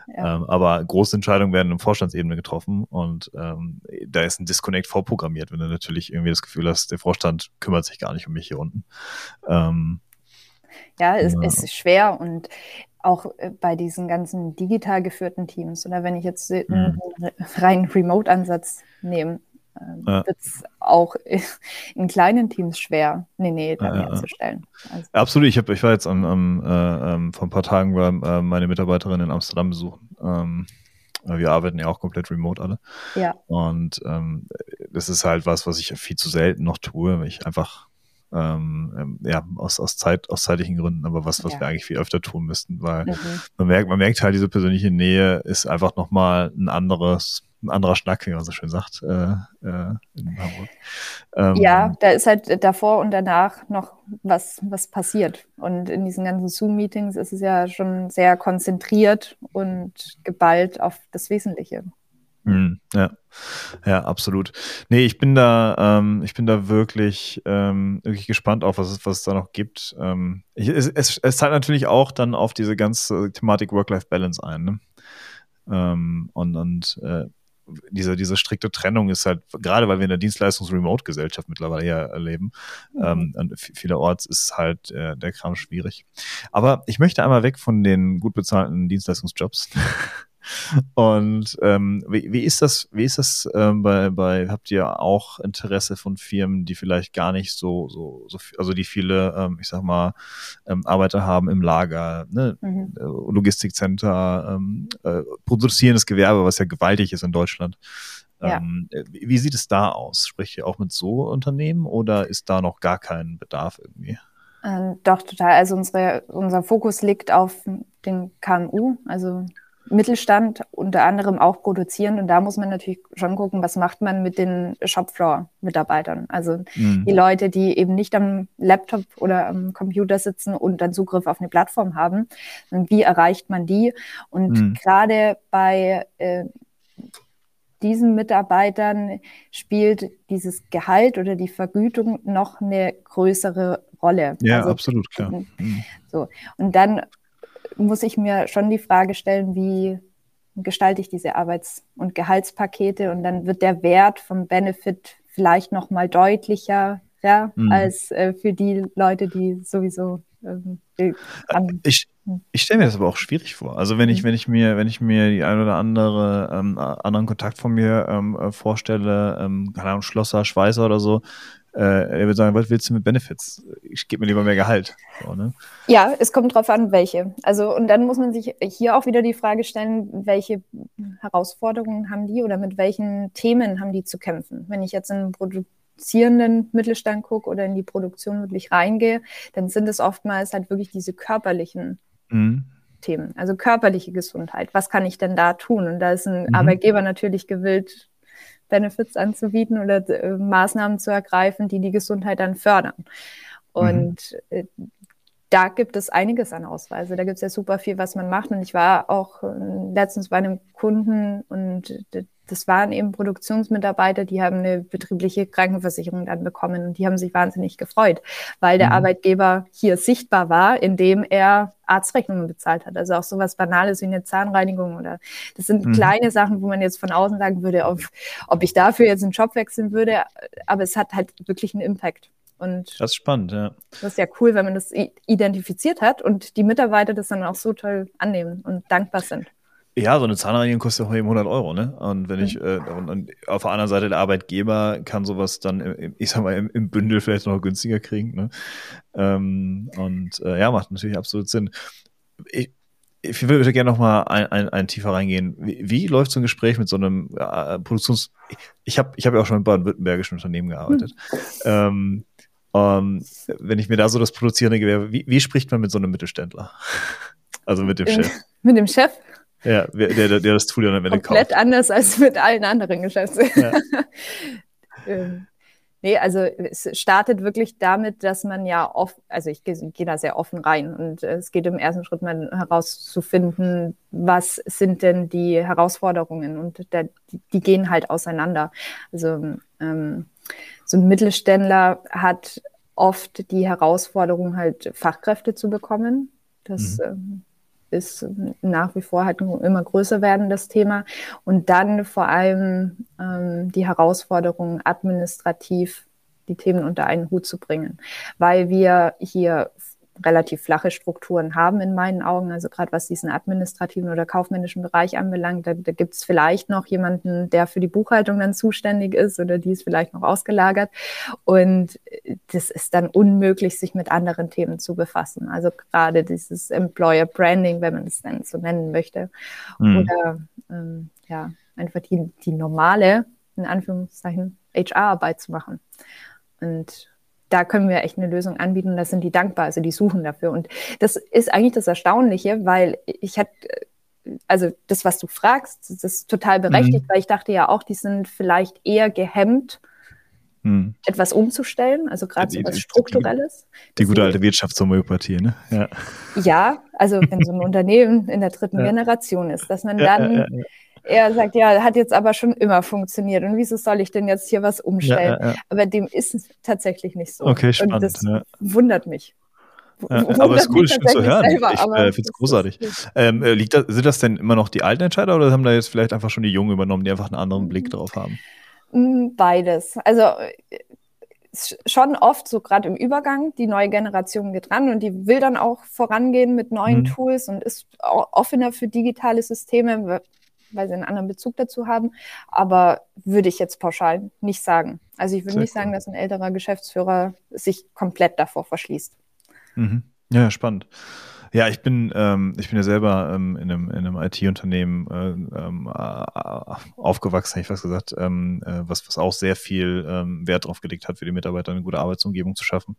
Ja. Ähm, aber große Entscheidungen werden in Vorstandsebene getroffen und ähm, da ist ein Disconnect vorprogrammiert, wenn du natürlich irgendwie das Gefühl hast, der Vorstand kümmert sich gar nicht um mich hier unten. Ähm, ja, es ja. ist schwer und auch äh, bei diesen ganzen digital geführten Teams oder wenn ich jetzt einen mhm. reinen Remote-Ansatz nehme, ähm, ja. wird es auch in kleinen Teams schwer, eine Nähe dann ja, herzustellen. Also. Absolut. Ich, hab, ich war jetzt am, am äh, ähm, vor ein paar Tagen war, äh, meine Mitarbeiterin in Amsterdam besuchen. Ähm, wir arbeiten ja auch komplett remote alle. Ja. Und ähm, das ist halt was, was ich viel zu selten noch tue, weil ich einfach ähm, ähm, ja, aus, aus, Zeit, aus zeitlichen Gründen, aber was, was ja. wir eigentlich viel öfter tun müssten, weil mhm. man merkt, man merkt halt, diese persönliche Nähe ist einfach nochmal ein anderes, ein anderer Schnack, wie man so schön sagt, äh, äh, in Hamburg. Ähm, ja, da ist halt davor und danach noch was, was passiert. Und in diesen ganzen Zoom-Meetings ist es ja schon sehr konzentriert und geballt auf das Wesentliche. Mhm, ja, ja, absolut. Nee, ich bin da, ähm, ich bin da wirklich, ähm, wirklich gespannt auf, was es, was es da noch gibt. Ähm, ich, es, es, es zahlt natürlich auch dann auf diese ganze Thematik Work-Life-Balance ein. Ne? Ähm, und und äh, diese, diese strikte Trennung ist halt, gerade weil wir in der Dienstleistungs-Remote-Gesellschaft mittlerweile ja erleben, mhm. ähm, und vielerorts ist halt äh, der Kram schwierig. Aber ich möchte einmal weg von den gut bezahlten Dienstleistungsjobs und ähm, wie, wie ist das, wie ist das ähm, bei, bei, habt ihr auch Interesse von Firmen, die vielleicht gar nicht so, so, so also die viele, ähm, ich sag mal, ähm, Arbeiter haben im Lager, ne? Mhm. Äh, Logistikcenter, ähm, äh, produzierendes Gewerbe, was ja gewaltig ist in Deutschland. Ja. Ähm, wie, wie sieht es da aus? Sprecht ihr auch mit so Unternehmen oder ist da noch gar kein Bedarf irgendwie? Ähm, doch, total. Also unsere, unser Fokus liegt auf den KMU, also Mittelstand unter anderem auch produzieren. Und da muss man natürlich schon gucken, was macht man mit den Shopfloor-Mitarbeitern. Also mhm. die Leute, die eben nicht am Laptop oder am Computer sitzen und dann Zugriff auf eine Plattform haben. Und wie erreicht man die? Und mhm. gerade bei äh, diesen Mitarbeitern spielt dieses Gehalt oder die Vergütung noch eine größere Rolle. Ja, also, absolut, klar. Mhm. So. Und dann muss ich mir schon die Frage stellen, wie gestalte ich diese Arbeits- und Gehaltspakete und dann wird der Wert vom Benefit vielleicht noch mal deutlicher ja, mhm. als äh, für die Leute, die sowieso ähm, äh, ich, ich stelle mir das aber auch schwierig vor. Also wenn ich, mhm. wenn ich mir, wenn ich mir die ein oder andere ähm, anderen Kontakt von mir ähm, äh, vorstelle, ähm, keine Ahnung, Schlosser, Schweißer oder so, er würde sagen, was willst du mit Benefits? Ich gebe mir lieber mehr Gehalt. So, ne? Ja, es kommt drauf an, welche. Also, und dann muss man sich hier auch wieder die Frage stellen, welche Herausforderungen haben die oder mit welchen Themen haben die zu kämpfen? Wenn ich jetzt in produzierenden Mittelstand gucke oder in die Produktion wirklich reingehe, dann sind es oftmals halt wirklich diese körperlichen mhm. Themen, also körperliche Gesundheit. Was kann ich denn da tun? Und da ist ein mhm. Arbeitgeber natürlich gewillt, Benefits anzubieten oder äh, Maßnahmen zu ergreifen, die die Gesundheit dann fördern. Und mhm. äh, da gibt es einiges an Ausweise. Da gibt es ja super viel, was man macht. Und ich war auch äh, letztens bei einem Kunden und das waren eben Produktionsmitarbeiter, die haben eine betriebliche Krankenversicherung dann bekommen und die haben sich wahnsinnig gefreut, weil der mhm. Arbeitgeber hier sichtbar war, indem er Arztrechnungen bezahlt hat. Also auch sowas Banales wie eine Zahnreinigung oder das sind mhm. kleine Sachen, wo man jetzt von außen sagen würde, ob, ob ich dafür jetzt einen Job wechseln würde, aber es hat halt wirklich einen Impact. Und das ist spannend, ja. Das ist ja cool, wenn man das identifiziert hat und die Mitarbeiter das dann auch so toll annehmen und dankbar sind. Ja, so eine Zahnreinigung kostet ja auch eben 100 Euro, ne? Und wenn ich, äh, und, und, auf der anderen Seite der Arbeitgeber kann sowas dann, im, ich sag mal, im, im, Bündel vielleicht noch günstiger kriegen, ne? Ähm, und äh, ja, macht natürlich absolut Sinn. Ich, ich würde gerne noch mal ein, ein, ein tiefer reingehen. Wie, wie, läuft so ein Gespräch mit so einem äh, Produktions... Ich habe ich hab ja auch schon in baden-württembergischen Unternehmen gearbeitet. Mhm. Ähm, um, wenn ich mir da so das produzierende Gewerbe, wie, wie spricht man mit so einem Mittelständler? Also mit dem Chef. Mit dem Chef? Ja, der, der, der das Tool dann am Ende Komplett kauft. anders als mit allen anderen Geschäften. Ja. ähm, Nee, also es startet wirklich damit, dass man ja oft, also ich gehe geh da sehr offen rein und es geht im ersten Schritt mal herauszufinden, was sind denn die Herausforderungen und da, die, die, gehen halt auseinander. Also ähm, so ein Mittelständler hat oft die Herausforderung, halt Fachkräfte zu bekommen. Das mhm. ähm, ist nach wie vor halt immer größer werdendes Thema. Und dann vor allem ähm, die Herausforderung, administrativ die Themen unter einen Hut zu bringen, weil wir hier relativ flache Strukturen haben in meinen Augen. Also gerade was diesen administrativen oder kaufmännischen Bereich anbelangt, da, da gibt es vielleicht noch jemanden, der für die Buchhaltung dann zuständig ist oder die ist vielleicht noch ausgelagert. Und das ist dann unmöglich, sich mit anderen Themen zu befassen. Also gerade dieses Employer Branding, wenn man es dann so nennen möchte. Mhm. Oder ähm, ja, einfach die, die normale, in Anführungszeichen, HR-Arbeit zu machen. Und da können wir echt eine Lösung anbieten. Da sind die dankbar, also die suchen dafür. Und das ist eigentlich das Erstaunliche, weil ich hatte, also das, was du fragst, das ist total berechtigt, mhm. weil ich dachte ja auch, die sind vielleicht eher gehemmt, mhm. etwas umzustellen, also gerade so was Strukturelles. Die, die gute alte Wirtschaftshomöopathie, ne? Ja. ja, also wenn so ein Unternehmen in der dritten ja. Generation ist, dass man dann ja, er sagt, ja, hat jetzt aber schon immer funktioniert. Und wieso soll ich denn jetzt hier was umstellen? Ja, ja, ja. Aber dem ist es tatsächlich nicht so. Okay, spannend. Und das wundert mich. Wundert aber es ist cool, schön zu hören. Selber, ich äh, finde es großartig. Ähm, äh, liegt das, sind das denn immer noch die alten Entscheider oder haben da jetzt vielleicht einfach schon die Jungen übernommen, die einfach einen anderen Blick drauf haben? Mm, beides. Also schon oft so gerade im Übergang, die neue Generation geht ran und die will dann auch vorangehen mit neuen mhm. Tools und ist offener für digitale Systeme, weil sie einen anderen Bezug dazu haben. Aber würde ich jetzt pauschal nicht sagen. Also ich würde nicht cool. sagen, dass ein älterer Geschäftsführer sich komplett davor verschließt. Mhm. Ja, spannend. Ja, ich bin, ähm, ich bin ja selber ähm, in einem, in einem IT-Unternehmen äh, ähm, äh, aufgewachsen, habe ich fast gesagt, ähm, äh, was, was auch sehr viel ähm, Wert darauf gelegt hat, für die Mitarbeiter eine gute Arbeitsumgebung zu schaffen.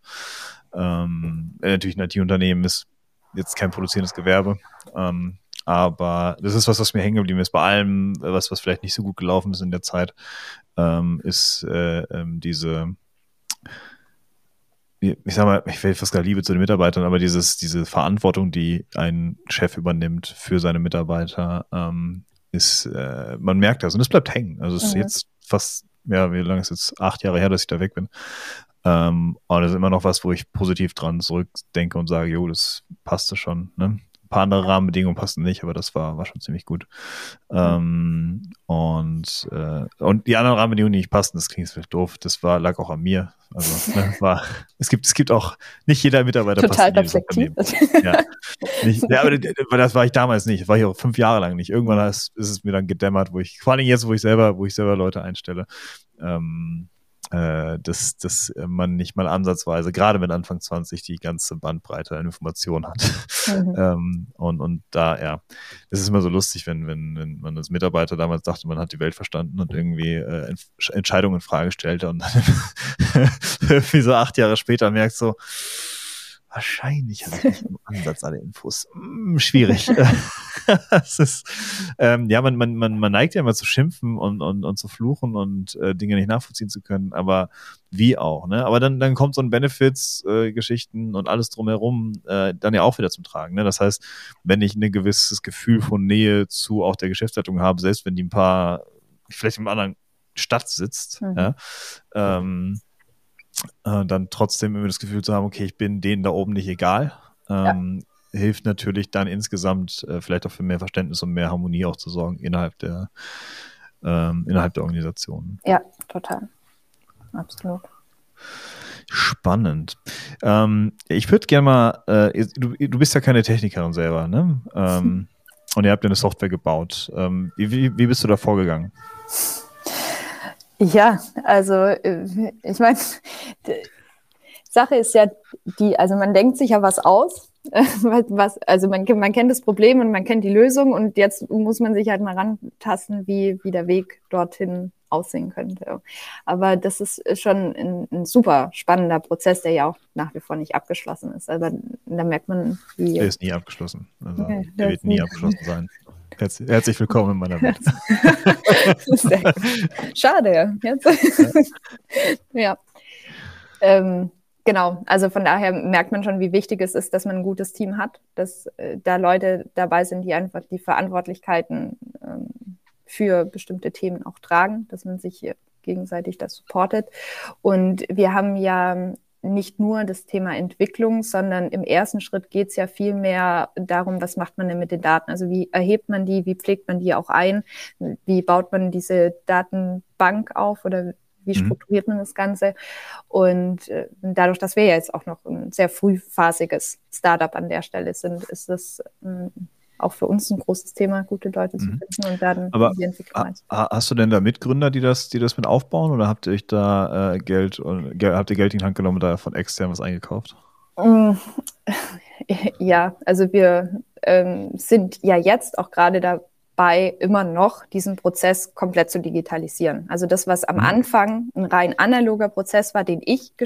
Ähm, natürlich ein IT-Unternehmen ist jetzt kein produzierendes Gewerbe. Ähm, aber das ist was, was mir hängen geblieben ist. Bei allem, was, was vielleicht nicht so gut gelaufen ist in der Zeit, ähm, ist äh, ähm, diese, ich sag mal, ich will fast gar Liebe zu den Mitarbeitern, aber dieses, diese Verantwortung, die ein Chef übernimmt für seine Mitarbeiter, ähm, ist, äh, man merkt das und es bleibt hängen. Also es ist mhm. jetzt fast, ja, wie lange ist es jetzt? Acht Jahre her, dass ich da weg bin. Ähm, und das ist immer noch was, wo ich positiv dran zurückdenke und sage, jo, das passte schon. Ne? Paar andere Rahmenbedingungen passten nicht, aber das war, war schon ziemlich gut. Ähm, und, äh, und die anderen Rahmenbedingungen, die nicht passten, das klingt vielleicht doof, das war, lag auch an mir. Also ne, war, es gibt, es gibt auch, nicht jeder Mitarbeiter Total passt in ja. Nicht, ja, aber das war ich damals nicht, das war ich auch fünf Jahre lang nicht. Irgendwann ist, ist es mir dann gedämmert, wo ich, vor allem jetzt, wo ich selber, wo ich selber Leute einstelle, ähm, äh, dass, dass man nicht mal ansatzweise, gerade mit Anfang 20, die ganze Bandbreite an Informationen hat. Mhm. ähm, und, und da, ja, es ist immer so lustig, wenn, wenn, wenn man als Mitarbeiter damals dachte, man hat die Welt verstanden und irgendwie äh, Entscheidungen in Frage stellte und dann irgendwie so acht Jahre später merkt so, Wahrscheinlich habe ich nicht im Ansatz alle Infos. Hm, schwierig. das ist, ähm, ja, man, man, man, man neigt ja immer zu schimpfen und, und, und zu fluchen und äh, Dinge nicht nachvollziehen zu können, aber wie auch, ne? Aber dann, dann kommt so ein Benefits-Geschichten äh, und alles drumherum äh, dann ja auch wieder zum Tragen. Ne? Das heißt, wenn ich ein gewisses Gefühl von Nähe zu auch der Geschäftsleitung habe, selbst wenn die ein paar, vielleicht in einer anderen Stadt sitzt, mhm. ja, ähm, äh, dann trotzdem immer das Gefühl zu haben, okay, ich bin denen da oben nicht egal. Ähm, ja. Hilft natürlich dann insgesamt äh, vielleicht auch für mehr Verständnis und mehr Harmonie auch zu sorgen innerhalb der, ähm, innerhalb der Organisation. Ja, total. Absolut. Spannend. Ähm, ich würde gerne mal, äh, du, du bist ja keine Technikerin selber, ne? Ähm, und ihr habt ja eine Software gebaut. Ähm, wie, wie bist du da vorgegangen? Ja, also äh, ich meine, Sache ist ja die, also man denkt sich ja was aus, was, also man, man kennt das Problem und man kennt die Lösung und jetzt muss man sich halt mal rantasten, wie, wie der Weg dorthin aussehen könnte. Aber das ist schon ein, ein, super spannender Prozess, der ja auch nach wie vor nicht abgeschlossen ist. Aber da merkt man, wie. Der ist nie abgeschlossen. Also, okay, der wird nie abgeschlossen sein. Herzlich, herzlich willkommen in meiner Welt. Schade. Jetzt. Ja. Ähm, genau, also von daher merkt man schon, wie wichtig es ist, dass man ein gutes Team hat, dass äh, da Leute dabei sind, die einfach die Verantwortlichkeiten ähm, für bestimmte Themen auch tragen, dass man sich gegenseitig das supportet. Und wir haben ja nicht nur das Thema Entwicklung, sondern im ersten Schritt geht es ja viel mehr darum, was macht man denn mit den Daten? Also wie erhebt man die, wie pflegt man die auch ein, wie baut man diese Datenbank auf oder wie mhm. strukturiert man das Ganze? Und äh, dadurch, dass wir ja jetzt auch noch ein sehr frühphasiges Startup an der Stelle sind, ist das äh, auch für uns ein großes Thema, gute Leute zu mhm. finden und dann Aber die Entwicklung Hast du denn da Mitgründer, die das, die das mit aufbauen oder habt ihr euch da äh, Geld und habt ihr Geld in die Hand genommen und da von extern was eingekauft? Mm, ja, also wir ähm, sind ja jetzt auch gerade dabei, immer noch diesen Prozess komplett zu digitalisieren. Also das, was am mhm. Anfang ein rein analoger Prozess war, den ich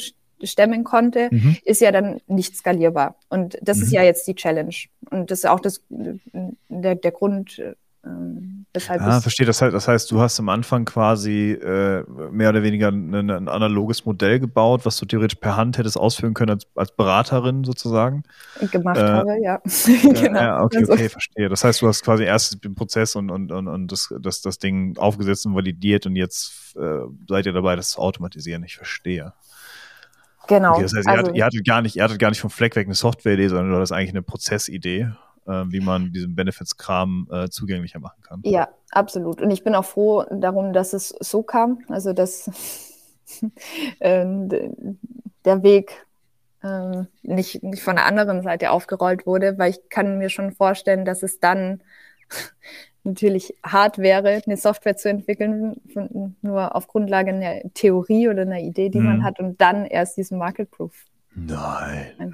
stemmen konnte, mhm. ist ja dann nicht skalierbar. Und das mhm. ist ja jetzt die Challenge. Und das ist auch das, der, der Grund, ähm, weshalb ah, verstehe. Das heißt, das heißt, du hast am Anfang quasi äh, mehr oder weniger ein, ein, analoges Modell gebaut, was du theoretisch per Hand hättest ausführen können als, als Beraterin sozusagen. Gemacht äh, habe, ja. genau. Ja, okay, also. okay, verstehe. Das heißt, du hast quasi erst den Prozess und, und, und, und das, das, das Ding aufgesetzt und validiert und jetzt äh, seid ihr dabei, das zu automatisieren. Ich verstehe. Genau. Okay, das heißt, ihr, also, hattet, ihr, hattet, gar nicht, ihr hattet gar nicht vom Fleck weg eine Software-Idee, sondern du hattest eigentlich eine Prozessidee, äh, wie man diesen Benefits-Kram äh, zugänglicher machen kann. Ja, absolut. Und ich bin auch froh darum, dass es so kam. Also, dass äh, der Weg ähm, nicht, nicht von der anderen Seite aufgerollt wurde, weil ich kann mir schon vorstellen, dass es dann natürlich hart wäre, eine Software zu entwickeln, von, nur auf Grundlage einer Theorie oder einer Idee, die mhm. man hat und dann erst diesen Market Proof. Nein.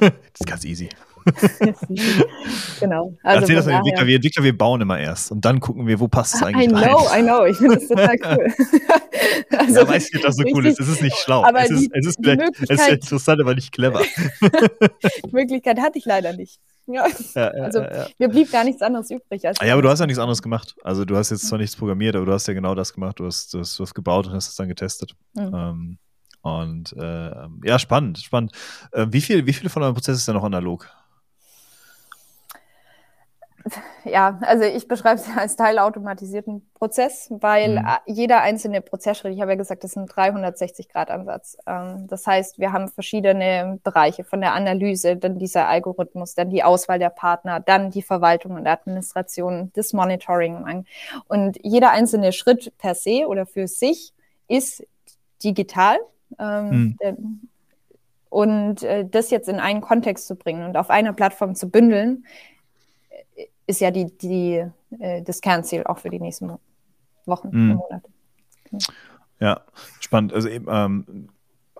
das ist ganz easy. genau. Also Erzähl das an Entwickler. Wir Entwickler, wir bauen immer erst und dann gucken wir, wo passt es eigentlich I know, rein. I know. Ich finde das total cool. also, ja, weiß nicht, dass das so cool ist. Es ist nicht schlau. Aber es, ist, die, es, ist es ist interessant, aber nicht clever. die Möglichkeit hatte ich leider nicht. Ja. Ja, ja, also mir blieb gar nichts anderes übrig. Als ah, ja, aber du hast ja nichts anderes gemacht. Also du hast jetzt zwar nichts programmiert, aber du hast ja genau das gemacht. Du hast, du hast was gebaut und hast es dann getestet. Mhm. Ähm, und äh, ja, spannend, spannend. Äh, wie, viel, wie viele von euren Prozessen ist denn noch analog? ja, also ich beschreibe es als teilautomatisierten Prozess, weil mhm. jeder einzelne Prozessschritt, ich habe ja gesagt, das ist ein 360-Grad-Ansatz. Ähm, das heißt, wir haben verschiedene Bereiche von der Analyse, dann dieser Algorithmus, dann die Auswahl der Partner, dann die Verwaltung und Administration, das Monitoring. Und jeder einzelne Schritt per se oder für sich ist digital. Ähm, mhm. Und äh, das jetzt in einen Kontext zu bringen und auf einer Plattform zu bündeln, ist ja die, die, äh, das Kernziel auch für die nächsten Wochen mhm. und Monate. Genau. Ja, spannend. Also ähm,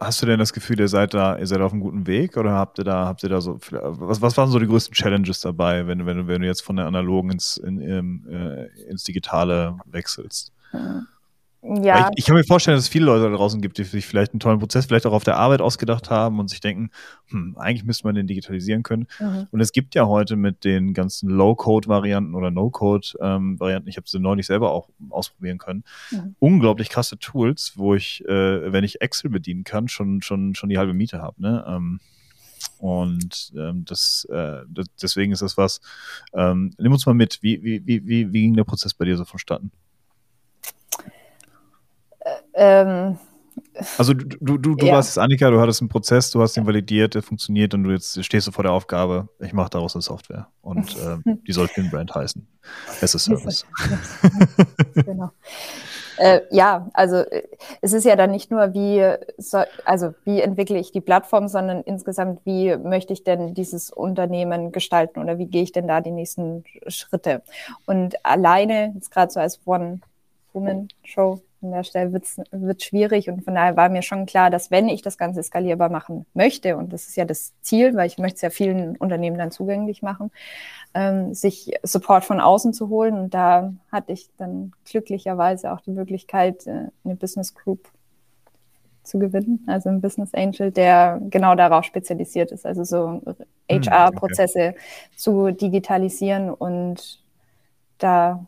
hast du denn das Gefühl, ihr seid da, ihr seid auf einem guten Weg oder habt ihr da, habt ihr da so, was, was waren so die größten Challenges dabei, wenn, wenn, wenn du jetzt von der analogen ins, in, in, äh, ins Digitale wechselst? Mhm. Ja. Ich, ich, kann mir vorstellen, dass es viele Leute da draußen gibt, die sich vielleicht einen tollen Prozess vielleicht auch auf der Arbeit ausgedacht haben und sich denken, hm, eigentlich müsste man den digitalisieren können. Mhm. Und es gibt ja heute mit den ganzen Low-Code-Varianten oder No-Code-Varianten, ich habe sie neulich selber auch ausprobieren können, mhm. unglaublich krasse Tools, wo ich, äh, wenn ich Excel bedienen kann, schon, schon, schon die halbe Miete habe. Ne? Ähm, und ähm, das, äh, das, deswegen ist das was. Ähm, nimm uns mal mit, wie, wie, wie, wie ging der Prozess bei dir so vonstatten? Ähm, also du, du, du, du ja. warst jetzt Annika, du hattest einen Prozess, du hast ihn validiert, der funktioniert und du jetzt stehst du vor der Aufgabe, ich mache daraus eine Software und äh, die soll Brand heißen. As a Service. genau. Äh, ja, also äh, es ist ja dann nicht nur, wie, so, also wie entwickle ich die Plattform, sondern insgesamt, wie möchte ich denn dieses Unternehmen gestalten oder wie gehe ich denn da die nächsten Schritte? Und alleine, jetzt gerade so als One-Woman-Show, an der Stelle wird es schwierig und von daher war mir schon klar, dass wenn ich das Ganze skalierbar machen möchte, und das ist ja das Ziel, weil ich möchte es ja vielen Unternehmen dann zugänglich machen, ähm, sich Support von außen zu holen. Und da hatte ich dann glücklicherweise auch die Möglichkeit, äh, eine Business Group zu gewinnen, also ein Business Angel, der genau darauf spezialisiert ist, also so HR-Prozesse hm, okay. zu digitalisieren und da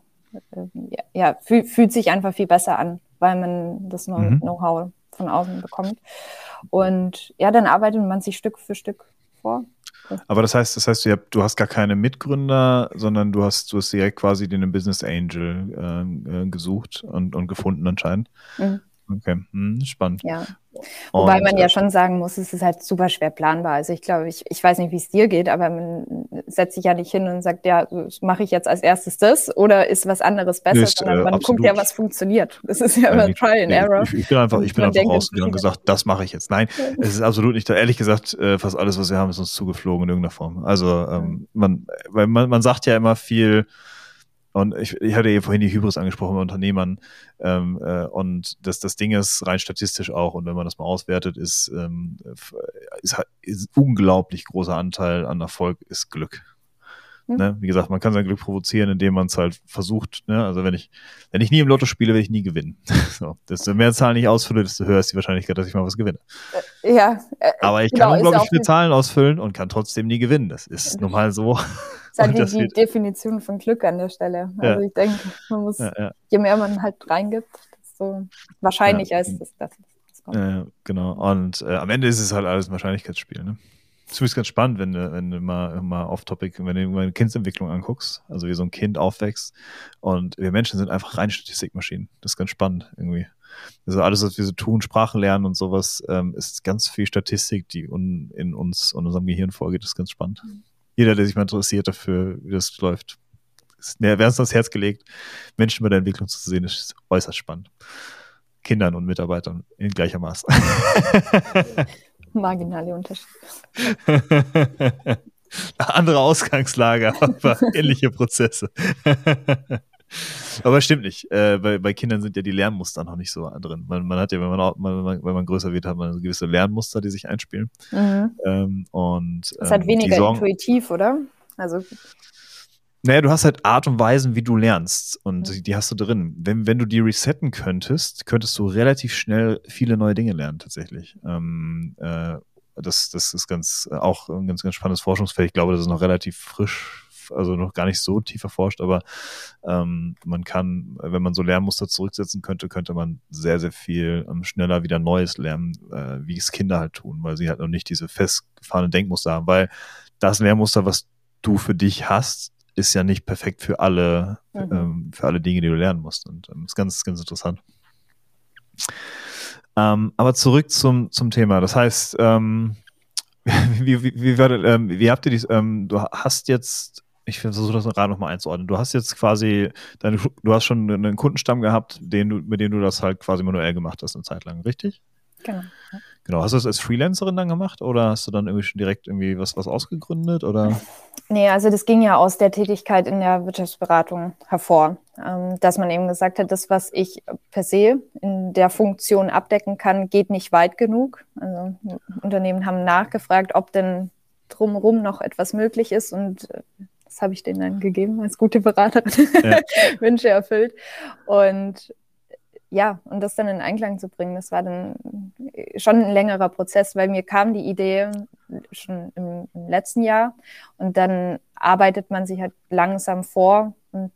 ja, fühlt, fühlt sich einfach viel besser an, weil man das mhm. Know-how von außen bekommt. Und ja, dann arbeitet man sich Stück für Stück vor. Aber das heißt, das heißt, du, hast, du hast gar keine Mitgründer, sondern du hast, du hast direkt quasi den Business Angel äh, äh, gesucht und, und gefunden anscheinend. Mhm. Okay, hm, spannend. Ja. Wobei und, man ja äh, schon sagen muss, es ist halt super schwer planbar. Also ich glaube, ich, ich weiß nicht, wie es dir geht, aber man setzt sich ja nicht hin und sagt, ja, mache ich jetzt als erstes das oder ist was anderes besser, ist, sondern man äh, guckt ja, was funktioniert. Das ist ja immer Try and Error. Ich, ich, bin einfach, ich bin einfach rausgegangen und gesagt, das mache ich jetzt. Nein, es ist absolut nicht, ehrlich gesagt, äh, fast alles, was wir haben, ist uns zugeflogen in irgendeiner Form. Also ähm, man, weil man, man sagt ja immer viel, und ich, ich hatte ja vorhin die Hybris angesprochen bei Unternehmern. Ähm, äh, und das, das Ding ist rein statistisch auch, und wenn man das mal auswertet, ist, ähm, ist, ist unglaublich großer Anteil an Erfolg ist Glück. Mhm. Ne? Wie gesagt, man kann sein Glück provozieren, indem man es halt versucht. Ne? Also wenn ich, wenn ich nie im Lotto spiele, werde ich nie gewinnen. so, desto mehr Zahlen ich ausfülle, desto höher ist die Wahrscheinlichkeit, dass ich mal was gewinne. Äh, ja. Äh, Aber ich genau, kann unglaublich viele Zahlen ausfüllen und kann trotzdem nie gewinnen. Das ist normal so. Das ist halt die, die Definition von Glück an der Stelle. Also ja. ich denke, man muss, ja, ja. je mehr man halt reingibt, desto wahrscheinlicher ist es, dass das kommt. Genau. Und äh, am Ende ist es halt alles ein Wahrscheinlichkeitsspiel. Ne? Das ist ganz spannend, wenn du, wenn du mal, mal off-topic, wenn du mal eine Kindsentwicklung anguckst, also wie so ein Kind aufwächst. Und wir Menschen sind einfach rein Statistikmaschinen. Das ist ganz spannend irgendwie. Also alles, was wir so tun, Sprachen lernen und sowas, ähm, ist ganz viel Statistik, die un, in uns und unserem Gehirn vorgeht. Das ist ganz spannend. Mhm jeder, der sich mal interessiert dafür, wie das läuft, ist mir wär's ans Herz gelegt. Menschen bei der Entwicklung zu sehen, ist äußerst spannend. Kindern und Mitarbeitern in gleichermaßen. Marginale Unterschiede. Andere Ausgangslage, aber ähnliche Prozesse. Aber stimmt nicht. Äh, bei, bei Kindern sind ja die Lernmuster noch nicht so drin. Man, man hat ja, wenn man, auch, man, wenn man größer wird, hat man so gewisse Lernmuster, die sich einspielen. Mhm. Ähm, und, das ist halt ähm, weniger intuitiv, oder? Also. Naja, du hast halt Art und Weisen, wie du lernst. Und mhm. die hast du drin. Wenn, wenn du die resetten könntest, könntest du relativ schnell viele neue Dinge lernen, tatsächlich. Ähm, äh, das, das ist ganz, auch ein ganz, ganz spannendes Forschungsfeld. Ich glaube, das ist noch relativ frisch also noch gar nicht so tief erforscht, aber ähm, man kann, wenn man so Lernmuster zurücksetzen könnte, könnte man sehr, sehr viel ähm, schneller wieder Neues lernen, äh, wie es Kinder halt tun, weil sie halt noch nicht diese festgefahrenen Denkmuster haben, weil das Lernmuster, was du für dich hast, ist ja nicht perfekt für alle, mhm. ähm, für alle Dinge, die du lernen musst. Und ähm, ist ganz, ganz interessant. Ähm, aber zurück zum, zum Thema. Das heißt, ähm, wie, wie, wie, wie, ähm, wie habt ihr dies, ähm, du hast jetzt ich versuche das gerade nochmal einzuordnen. Du hast jetzt quasi, deine, du hast schon einen Kundenstamm gehabt, den du, mit dem du das halt quasi manuell gemacht hast eine Zeit lang, richtig? Genau. Genau. Hast du das als Freelancerin dann gemacht oder hast du dann irgendwie schon direkt irgendwie was, was ausgegründet? Oder? Nee, also das ging ja aus der Tätigkeit in der Wirtschaftsberatung hervor, ähm, dass man eben gesagt hat, das, was ich per se in der Funktion abdecken kann, geht nicht weit genug. Also Unternehmen haben nachgefragt, ob denn drumherum noch etwas möglich ist und äh, das habe ich denen dann gegeben als gute Beraterin. Ja. Wünsche erfüllt. Und ja, und das dann in Einklang zu bringen, das war dann schon ein längerer Prozess, weil mir kam die Idee schon im, im letzten Jahr und dann arbeitet man sich halt langsam vor und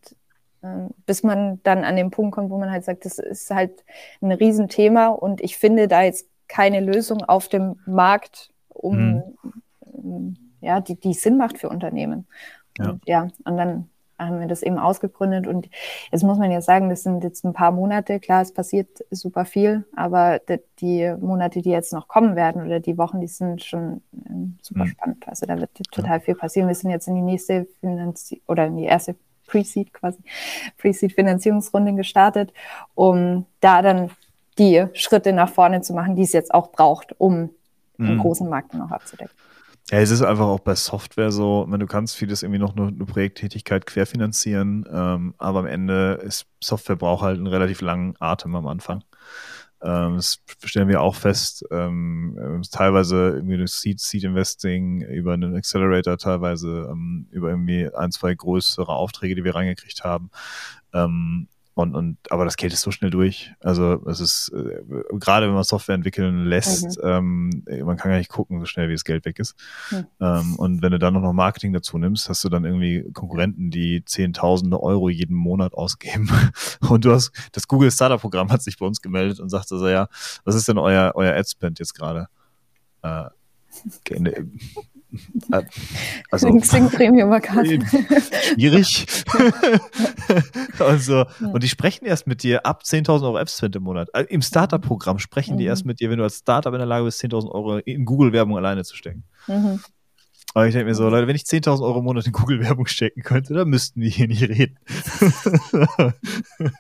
ähm, bis man dann an den Punkt kommt, wo man halt sagt, das ist halt ein Riesenthema und ich finde da jetzt keine Lösung auf dem Markt, um mhm. ja, die, die Sinn macht für Unternehmen. Ja. Und, ja, und dann haben wir das eben ausgegründet und jetzt muss man ja sagen, das sind jetzt ein paar Monate, klar, es passiert super viel, aber die Monate, die jetzt noch kommen werden oder die Wochen, die sind schon ähm, super mhm. spannend. Also da wird total viel passieren. Wir sind jetzt in die nächste Finanzi oder in die erste Pre-Seed quasi, Pre-Seed-Finanzierungsrunde gestartet, um da dann die Schritte nach vorne zu machen, die es jetzt auch braucht, um mhm. den großen Markt noch abzudecken. Ja, es ist einfach auch bei Software so, wenn du kannst vieles irgendwie noch eine, eine Projekttätigkeit querfinanzieren, ähm, aber am Ende ist Software braucht halt einen relativ langen Atem am Anfang. Ähm, das stellen wir auch fest, ähm, teilweise irgendwie durch Seed, Seed Investing, über einen Accelerator, teilweise ähm, über irgendwie ein, zwei größere Aufträge, die wir reingekriegt haben. Ähm, und, und, aber das Geld ist so schnell durch. Also es ist, äh, gerade wenn man Software entwickeln lässt, mhm. ähm, man kann gar nicht gucken, so schnell wie das Geld weg ist. Mhm. Ähm, und wenn du dann noch Marketing dazu nimmst, hast du dann irgendwie Konkurrenten, die Zehntausende Euro jeden Monat ausgeben. Und du hast, das Google Startup Programm hat sich bei uns gemeldet und sagte so, ja, was ist denn euer, euer Adspend jetzt gerade? äh, also, Xing Premium Account. Schwierig. also, und die sprechen erst mit dir ab 10.000 Euro App-Spend im Monat. Äh, Im Startup-Programm sprechen mhm. die erst mit dir, wenn du als Startup in der Lage bist, 10.000 Euro in Google-Werbung alleine zu stecken. Mhm. Aber ich denke mir so, Leute, wenn ich 10.000 Euro im Monat in Google-Werbung stecken könnte, dann müssten wir hier nicht reden.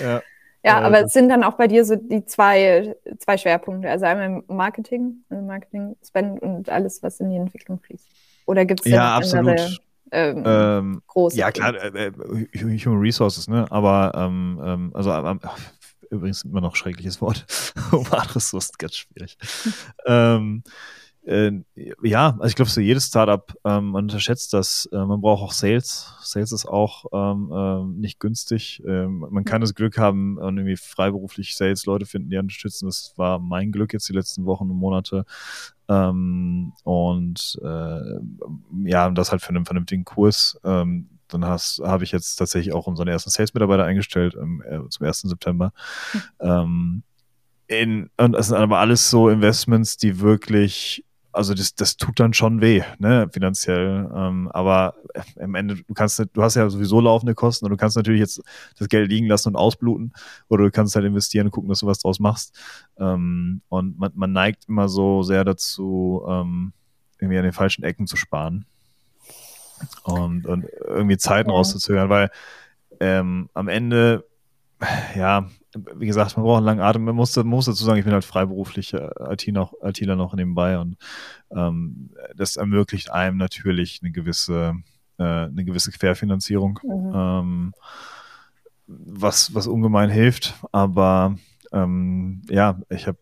ja. Ja, äh, aber es sind dann auch bei dir so die zwei, zwei Schwerpunkte. Also einmal Marketing, also Marketing, Spend und alles, was in die Entwicklung fließt. Oder gibt es ja absolut. andere ähm, ähm, große? Ja, klar, äh, äh, Human Resources, ne? Aber ähm, ähm also ähm, übrigens immer noch schreckliches Wort. Humanressourcen, ganz schwierig. ähm, äh, ja, also ich glaube, so jedes Startup, ähm, man unterschätzt das. Äh, man braucht auch Sales. Sales ist auch ähm, äh, nicht günstig. Ähm, man kann das Glück haben und irgendwie freiberuflich Sales-Leute finden, die unterstützen. Das war mein Glück jetzt die letzten Wochen und Monate. Ähm, und äh, ja, das halt für einen vernünftigen Kurs. Ähm, dann habe ich jetzt tatsächlich auch unseren ersten Sales-Mitarbeiter eingestellt ähm, zum 1. September. Mhm. in, und es sind aber alles so Investments, die wirklich also das, das tut dann schon weh, ne, finanziell. Ähm, aber am Ende, du kannst, du hast ja sowieso laufende Kosten und du kannst natürlich jetzt das Geld liegen lassen und ausbluten oder du kannst halt investieren und gucken, dass du was draus machst. Ähm, und man, man neigt immer so sehr dazu, ähm, irgendwie an den falschen Ecken zu sparen und, und irgendwie Zeiten rauszuzögern, weil ähm, am Ende, ja, wie gesagt, man braucht einen langen Atem. Man muss, man muss dazu sagen, ich bin halt freiberuflicher ITler noch, ITler noch nebenbei und ähm, das ermöglicht einem natürlich eine gewisse, äh, eine gewisse Querfinanzierung, mhm. ähm, was, was ungemein hilft. Aber ähm, ja, ich habe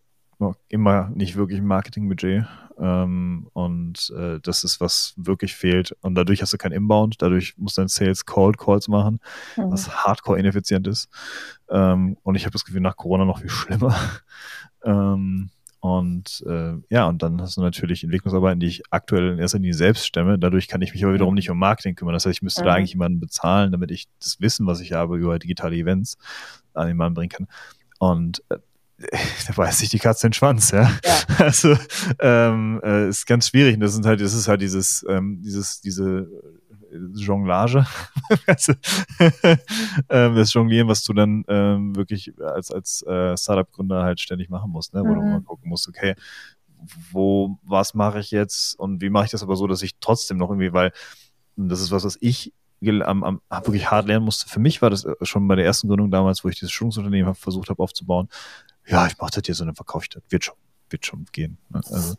immer nicht wirklich ein Marketingbudget. Ähm, und äh, das ist, was wirklich fehlt. Und dadurch hast du kein Inbound, dadurch musst du dein Sales Cold Calls machen, mhm. was hardcore ineffizient ist. Ähm, und ich habe das Gefühl, nach Corona noch viel schlimmer. ähm, und äh, ja, und dann hast du natürlich Entwicklungsarbeiten, die ich aktuell in erster Linie selbst stemme. Dadurch kann ich mich aber wiederum mhm. nicht um Marketing kümmern. Das heißt, ich müsste mhm. da eigentlich jemanden bezahlen, damit ich das Wissen, was ich habe über digitale Events, an den Mann bringen kann. Und äh, da beißt sich die Katze den Schwanz, ja. ja. Also ähm, äh, ist ganz schwierig. das sind halt, das ist halt dieses, ähm, dieses, diese Jonglage, also, ähm, das Jonglieren, was du dann ähm, wirklich als als äh, Startup-Gründer halt ständig machen musst, ne? wo mhm. du mal gucken musst, okay, wo, was mache ich jetzt und wie mache ich das aber so, dass ich trotzdem noch irgendwie, weil das ist was, was ich am, am, wirklich hart lernen musste. Für mich war das schon bei der ersten Gründung damals, wo ich dieses Schulungsunternehmen versucht habe aufzubauen, ja, ich mache das hier so, dann verkaufe ich das. Wird schon, wird schon gehen. Ne? Also,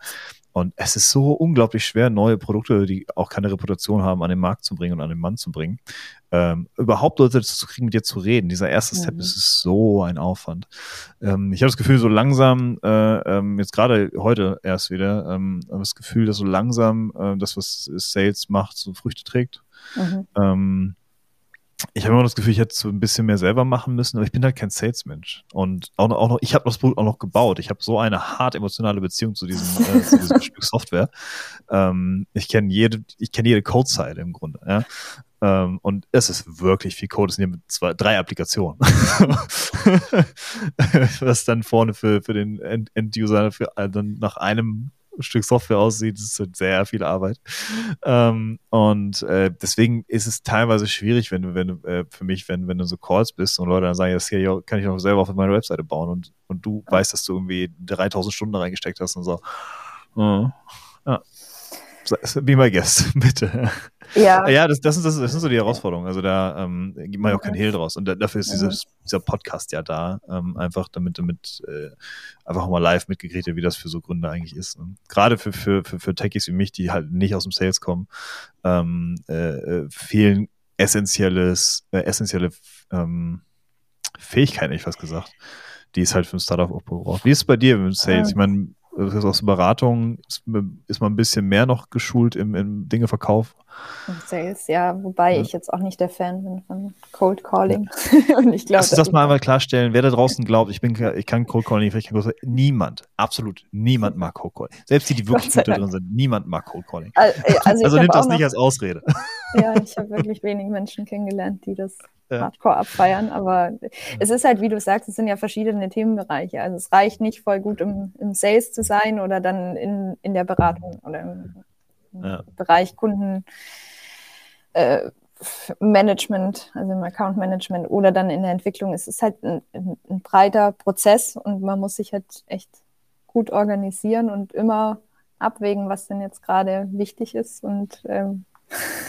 und es ist so unglaublich schwer, neue Produkte, die auch keine Reputation haben, an den Markt zu bringen und an den Mann zu bringen. Ähm, überhaupt Leute dazu zu kriegen, mit dir zu reden. Dieser erste mhm. Step ist so ein Aufwand. Ähm, ich habe das Gefühl, so langsam, äh, ähm, jetzt gerade heute erst wieder, ähm, das Gefühl, dass so langsam äh, das, was Sales macht, so Früchte trägt. Mhm. Ich habe immer das Gefühl, ich hätte so ein bisschen mehr selber machen müssen, aber ich bin halt kein Salesmensch. Und auch noch, auch noch ich habe das Produkt auch noch gebaut. Ich habe so eine hart emotionale Beziehung zu diesem, äh, zu diesem Stück Software. Ähm, ich kenne jede, ich kenne jede Code-Seite im Grunde. Ja? Ähm, und es ist wirklich viel Code. Es sind zwei, drei Applikationen. Was dann vorne für, für den End-User für, äh, dann nach einem Stück Software aussieht, ist halt sehr viel Arbeit. Ähm, und äh, deswegen ist es teilweise schwierig, wenn du, wenn du, äh, für mich, wenn, wenn du so Calls bist und Leute dann sagen, das hier kann ich auch selber auf meine Webseite bauen und, und du weißt, dass du irgendwie 3000 Stunden reingesteckt hast und so. Ja. ja. Be my guest, bitte. Ja, ja das, das, ist, das, sind so die Herausforderungen. Also da ähm, gibt man ja auch keinen Hehl draus. Und da, dafür ist dieses, dieser Podcast ja da, ähm, einfach damit, damit äh, einfach auch mal live mitgekriegt wird, wie das für so Gründe eigentlich ist. Ne? Gerade für, für, für, für Techies wie mich, die halt nicht aus dem Sales kommen, ähm, äh, äh fehlen essentielles, äh, essentielle ähm, Fähigkeiten, ich fast gesagt, die es halt für ein Startup auch braucht. Wie ist es bei dir mit Sales? Ich meine, aus Beratung ist, ist, man ein bisschen mehr noch geschult im, im Dingeverkauf. Sales, ja, wobei ja. ich jetzt auch nicht der Fan bin von Cold Calling. Und ich glaube, Lass uns das mal einmal klarstellen, wer da draußen glaubt, ich bin ich kann Cold Calling, ich kann Cold niemand, absolut niemand mag Cold Calling. Selbst die, die wirklich gut da drin sind, niemand mag Cold Calling. Also, also, also nimmt das nicht als Ausrede. Ja, ich habe wirklich wenig Menschen kennengelernt, die das ja. hardcore abfeiern. Aber es ist halt, wie du sagst, es sind ja verschiedene Themenbereiche. Also es reicht nicht voll gut im, im Sales zu sein oder dann in, in der Beratung oder im, im ja. Bereich Kunden. Äh, Management, also im Account Management oder dann in der Entwicklung. Es ist halt ein, ein, ein breiter Prozess und man muss sich halt echt gut organisieren und immer abwägen, was denn jetzt gerade wichtig ist und ähm,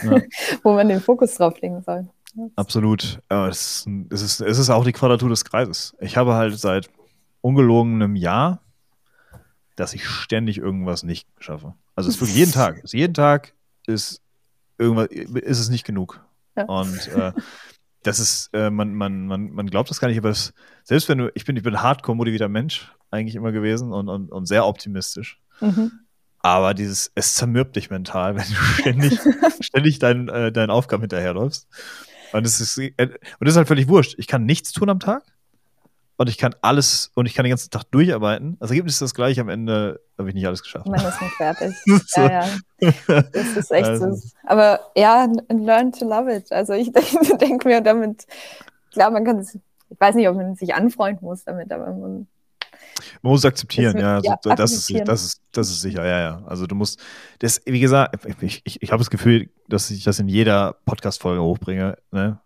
ja. wo man den Fokus drauf legen soll. Absolut. Ja, es, es, ist, es ist auch die Quadratur des Kreises. Ich habe halt seit ungelogenem Jahr, dass ich ständig irgendwas nicht schaffe. Also es ist wirklich jeden Tag. Jeden Tag ist irgendwas, ist es nicht genug. Ja. Und äh, das ist, äh, man, man, man, man glaubt das gar nicht, aber das, selbst wenn du, ich bin, ich bin hardcore motivierter Mensch eigentlich immer gewesen und, und, und sehr optimistisch. Mhm. Aber dieses, es zermürbt dich mental, wenn du ständig, ständig deinen, äh, deinen Aufgaben hinterherläufst. Und es ist, äh, und das ist halt völlig wurscht. Ich kann nichts tun am Tag und ich kann alles und ich kann den ganzen Tag durcharbeiten. Das Ergebnis ist das gleiche. Am Ende habe ich nicht alles geschafft. Man ist nicht fertig. so. ja, ja. Das ist echt also. so. Aber ja, learn to love it. Also ich denke denk mir damit, klar, man kann es, ich weiß nicht, ob man sich anfreunden muss damit, aber man man muss akzeptieren, ja. Also, ja das, akzeptieren. Ist, das, ist, das ist sicher, ja, ja. Also du musst, das, wie gesagt, ich, ich, ich habe das Gefühl, dass ich das in jeder Podcast-Folge hochbringe. Ne?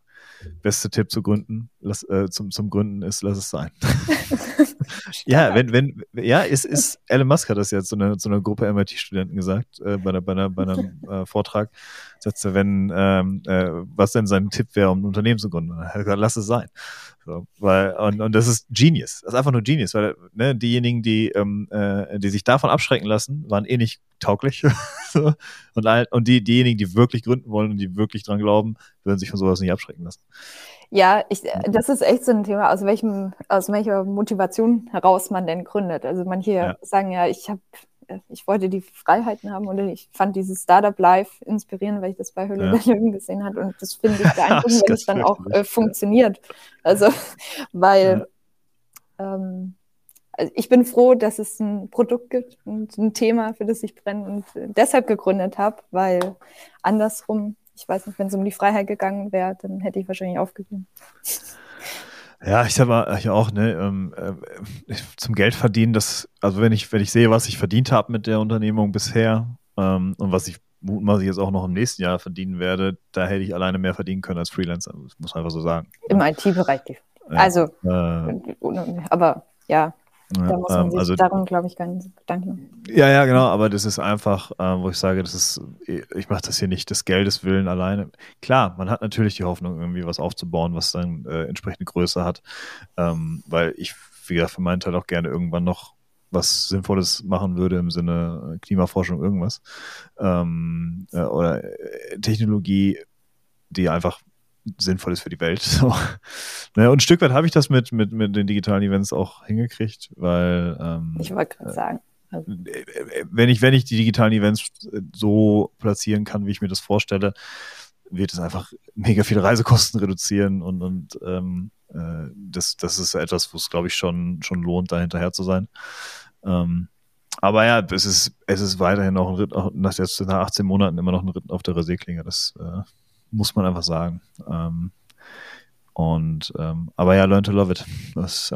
Beste Tipp zu gründen, lass, äh, zum, zum Gründen ist, lass es sein. ja, wenn, wenn, ja, es ist, Elon Musk hat das jetzt so eine, so eine Gruppe MIT-Studenten gesagt, äh, bei, einer, bei, einer, bei einem äh, Vortrag, sagte, wenn, ähm, äh, was denn sein Tipp wäre, um ein Unternehmen zu gründen. Er hat gesagt, lass es sein. So, weil, und, und das ist Genius. Das ist einfach nur Genius, weil ne, diejenigen, die, ähm, äh, die sich davon abschrecken lassen, waren eh nicht tauglich. und, all, und die, diejenigen, die wirklich gründen wollen und die wirklich dran glauben, würden sich von sowas nicht abschrecken lassen. Ja, ich, das ist echt so ein Thema, aus welchem, aus welcher Motivation heraus man denn gründet. Also manche ja. sagen ja, ich habe ich wollte die Freiheiten haben und ich fand dieses Startup Life inspirierend, weil ich das bei Höhle ja. der Löwen gesehen habe und das finde ich beeindruckend, wenn es dann auch äh, funktioniert. Also, weil ja. ähm, also ich bin froh, dass es ein Produkt gibt und ein Thema, für das ich brenne und deshalb gegründet habe, weil andersrum, ich weiß nicht, wenn es um die Freiheit gegangen wäre, dann hätte ich wahrscheinlich aufgegeben. Ja, ich sag mal, ja auch, ne, ähm, äh, zum Geld verdienen, das, also wenn ich, wenn ich sehe, was ich verdient habe mit der Unternehmung bisher ähm, und was ich mutmaßlich jetzt auch noch im nächsten Jahr verdienen werde, da hätte ich alleine mehr verdienen können als Freelancer, das muss man einfach so sagen. Im IT-Bereich. Also, äh, aber ja, da muss man ähm, sich also, darum, glaube ich, gar nicht Gedanken machen. Ja, ja, genau, aber das ist einfach, äh, wo ich sage, das ist, ich mache das hier nicht des Geldes willen alleine. Klar, man hat natürlich die Hoffnung, irgendwie was aufzubauen, was dann äh, entsprechende Größe hat, ähm, weil ich, wie gesagt, für meinen Teil auch gerne irgendwann noch was Sinnvolles machen würde im Sinne äh, Klimaforschung, irgendwas. Ähm, äh, oder äh, Technologie, die einfach sinnvoll ist für die Welt. So. Naja, und ein Stück weit habe ich das mit, mit, mit den digitalen Events auch hingekriegt, weil ähm, ich wollte gerade sagen. Also wenn ich, wenn ich die digitalen Events so platzieren kann, wie ich mir das vorstelle, wird es einfach mega viele Reisekosten reduzieren und, und ähm, äh, das, das ist etwas, wo es, glaube ich, schon, schon lohnt, da hinterher zu sein. Ähm, aber ja, es ist, es ist weiterhin noch ein Ritt, nach jetzt nach 18 Monaten immer noch ein Ritt auf der Rasierklinge. Das äh, muss man einfach sagen. Ähm, und ähm, aber ja, learn to love it. Das,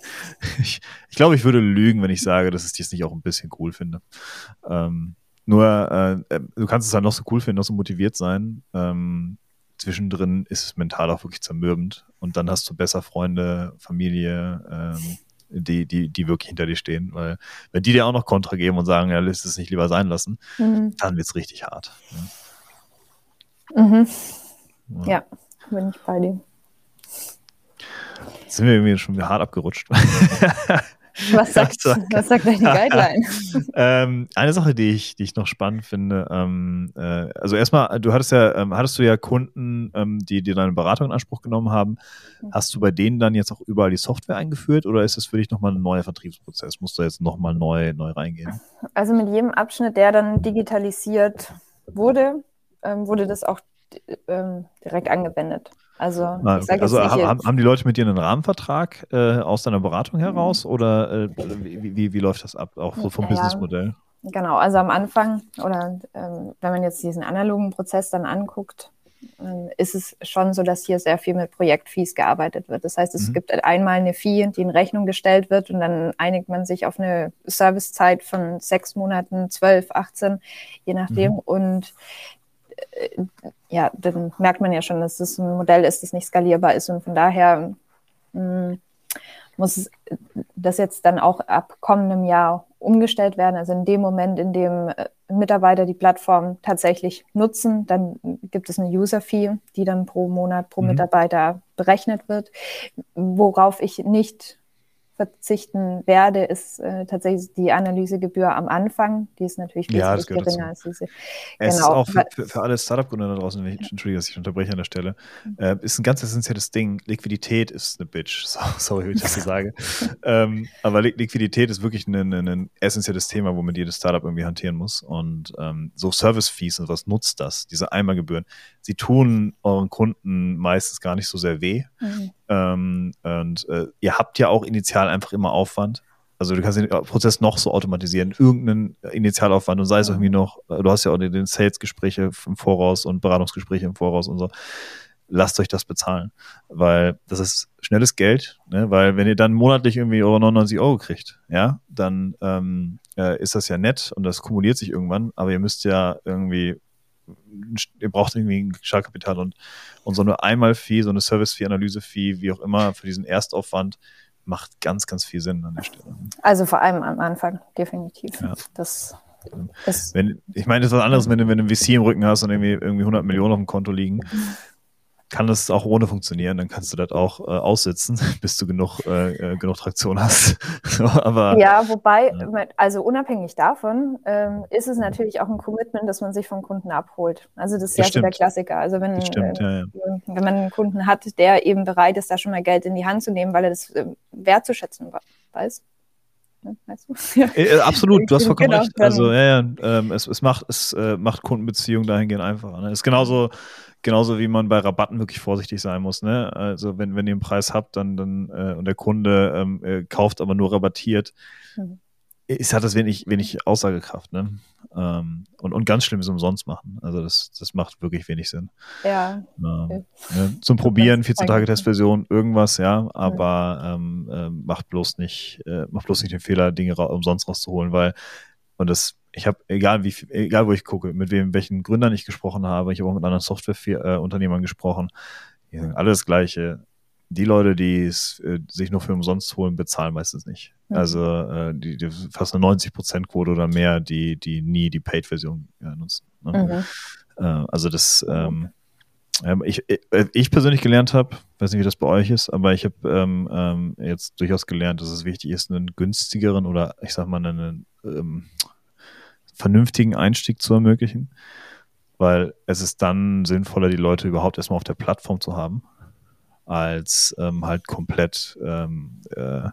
ich, ich glaube, ich würde lügen, wenn ich sage, dass ich das nicht auch ein bisschen cool finde. Ähm, nur äh, äh, du kannst es halt noch so cool finden, noch so motiviert sein. Ähm, zwischendrin ist es mental auch wirklich zermürbend. Und dann hast du besser Freunde, Familie, ähm, die, die, die wirklich hinter dir stehen. Weil wenn die dir auch noch Kontra geben und sagen, ja, lässt es nicht lieber sein lassen, mhm. dann wird es richtig hart. Ja. Mhm. Ja. ja, bin ich bei dir. Jetzt sind wir irgendwie schon wieder hart abgerutscht. Was sagt, was sagt deine Guideline? ähm, eine Sache, die ich, die ich noch spannend finde, ähm, äh, also erstmal, du hattest ja, ähm, hattest du ja Kunden, ähm, die dir deine Beratung in Anspruch genommen haben. Mhm. Hast du bei denen dann jetzt auch überall die Software eingeführt oder ist das für dich nochmal ein neuer Vertriebsprozess? Musst du jetzt nochmal neu, neu reingehen? Also mit jedem Abschnitt, der dann digitalisiert wurde, ähm, wurde das auch ähm, direkt angewendet. Also, ah, okay. also haben, haben, die Leute mit dir einen Rahmenvertrag äh, aus deiner Beratung heraus mhm. oder äh, wie, wie, wie, läuft das ab, auch so vom ja, Businessmodell? Genau, also am Anfang oder ähm, wenn man jetzt diesen analogen Prozess dann anguckt, ähm, ist es schon so, dass hier sehr viel mit Projektfees gearbeitet wird. Das heißt, es mhm. gibt einmal eine Fee, die in Rechnung gestellt wird und dann einigt man sich auf eine Servicezeit von sechs Monaten, zwölf, 18, je nachdem. Mhm. Und äh, ja, dann merkt man ja schon, dass das ein Modell ist, das nicht skalierbar ist und von daher mh, mm, muss das jetzt dann auch ab kommendem Jahr umgestellt werden. Also in dem Moment, in dem äh, Mitarbeiter die Plattform tatsächlich nutzen, dann gibt es eine User-Fee, die dann pro Monat, pro mhm. Mitarbeiter berechnet wird. Worauf ich nicht verzichten werde, ist äh, tatsächlich die Analysegebühr am Anfang. Die ist natürlich wesentlich ja, geringer als diese. Es genau. ist auch für, für, für alle Startup-Gründer da draußen, wenn ich, entschuldige, dass ich unterbreche an der Stelle, mhm. äh, ist ein ganz essentielles Ding. Liquidität ist eine Bitch. So, sorry, wie ich das so sage. ähm, aber Liquidität ist wirklich ein, ein, ein, essentielles Thema, womit jedes Startup irgendwie hantieren muss. Und ähm, so Service-Fees und was nutzt das? Diese Einmalgebühren. Sie tun euren Kunden meistens gar nicht so sehr weh. Mhm ähm, und äh, ihr habt ja auch initial einfach immer Aufwand. Also du kannst den Prozess noch so automatisieren, irgendeinen Initialaufwand und sei es irgendwie noch, äh, du hast ja auch den Sales-Gespräche im Voraus und Beratungsgespräche im Voraus und so. Lasst euch das bezahlen, weil das ist schnelles Geld, ne? weil wenn ihr dann monatlich irgendwie eure 99 Euro kriegt, ja, dann ähm, äh, ist das ja nett und das kumuliert sich irgendwann, aber ihr müsst ja irgendwie ihr braucht irgendwie ein Startkapital und, und so eine Einmal-Fee, so eine Service-Fee, Analyse-Fee, wie auch immer, für diesen Erstaufwand macht ganz, ganz viel Sinn an der Stelle. Also vor allem am Anfang, definitiv. Ja. Das wenn, ich meine, das ist was anderes, wenn du, wenn du ein VC im Rücken hast und irgendwie, irgendwie 100 Millionen auf dem Konto liegen. Mhm kann das auch ohne funktionieren. Dann kannst du das auch äh, aussitzen, bis du genug, äh, äh genug Traktion hast. aber, ja, wobei, ja. also unabhängig davon ähm, ist es natürlich auch ein Commitment, dass man sich vom Kunden abholt. Also das ist das ja so der Klassiker. Also wenn, stimmt, äh, ja, ja. wenn man einen Kunden hat, der eben bereit ist, da schon mal Geld in die Hand zu nehmen, weil er das äh, wertzuschätzen weiß. Weißt du? ja. äh, absolut, du hast vollkommen genau, recht. Also ja, ja, ähm, es, es macht, es äh, macht Kundenbeziehungen dahingehend einfacher. Ne? Ist genauso, Genauso wie man bei Rabatten wirklich vorsichtig sein muss. Ne? Also wenn, wenn ihr einen Preis habt dann, dann äh, und der Kunde ähm, äh, kauft aber nur rabattiert, mhm. ist, hat das wenig, wenig Aussagekraft. Ne? Ähm, und, und ganz schlimm ist umsonst machen. Also das, das macht wirklich wenig Sinn. Ja. Ähm, ne? Zum Probieren, 14 Tage Testversion, irgendwas, ja, aber ähm, äh, macht bloß nicht, äh, macht bloß nicht den Fehler, Dinge ra umsonst rauszuholen, weil und das ich habe, egal wie, egal wo ich gucke, mit wem, welchen Gründern ich gesprochen habe, ich habe auch mit anderen Softwareunternehmern gesprochen, die sagen alle das Gleiche. Die Leute, die es äh, sich nur für umsonst holen, bezahlen meistens nicht. Mhm. Also äh, die, die fast eine 90%-Quote oder mehr, die, die nie die Paid-Version ja, nutzen. Ne? Mhm. Äh, also das, ähm, ich, äh, ich persönlich gelernt habe, weiß nicht, wie das bei euch ist, aber ich habe ähm, ähm, jetzt durchaus gelernt, dass es wichtig ist, einen günstigeren oder ich sag mal einen ähm, vernünftigen Einstieg zu ermöglichen, weil es ist dann sinnvoller, die Leute überhaupt erstmal auf der Plattform zu haben, als ähm, halt komplett ähm, äh,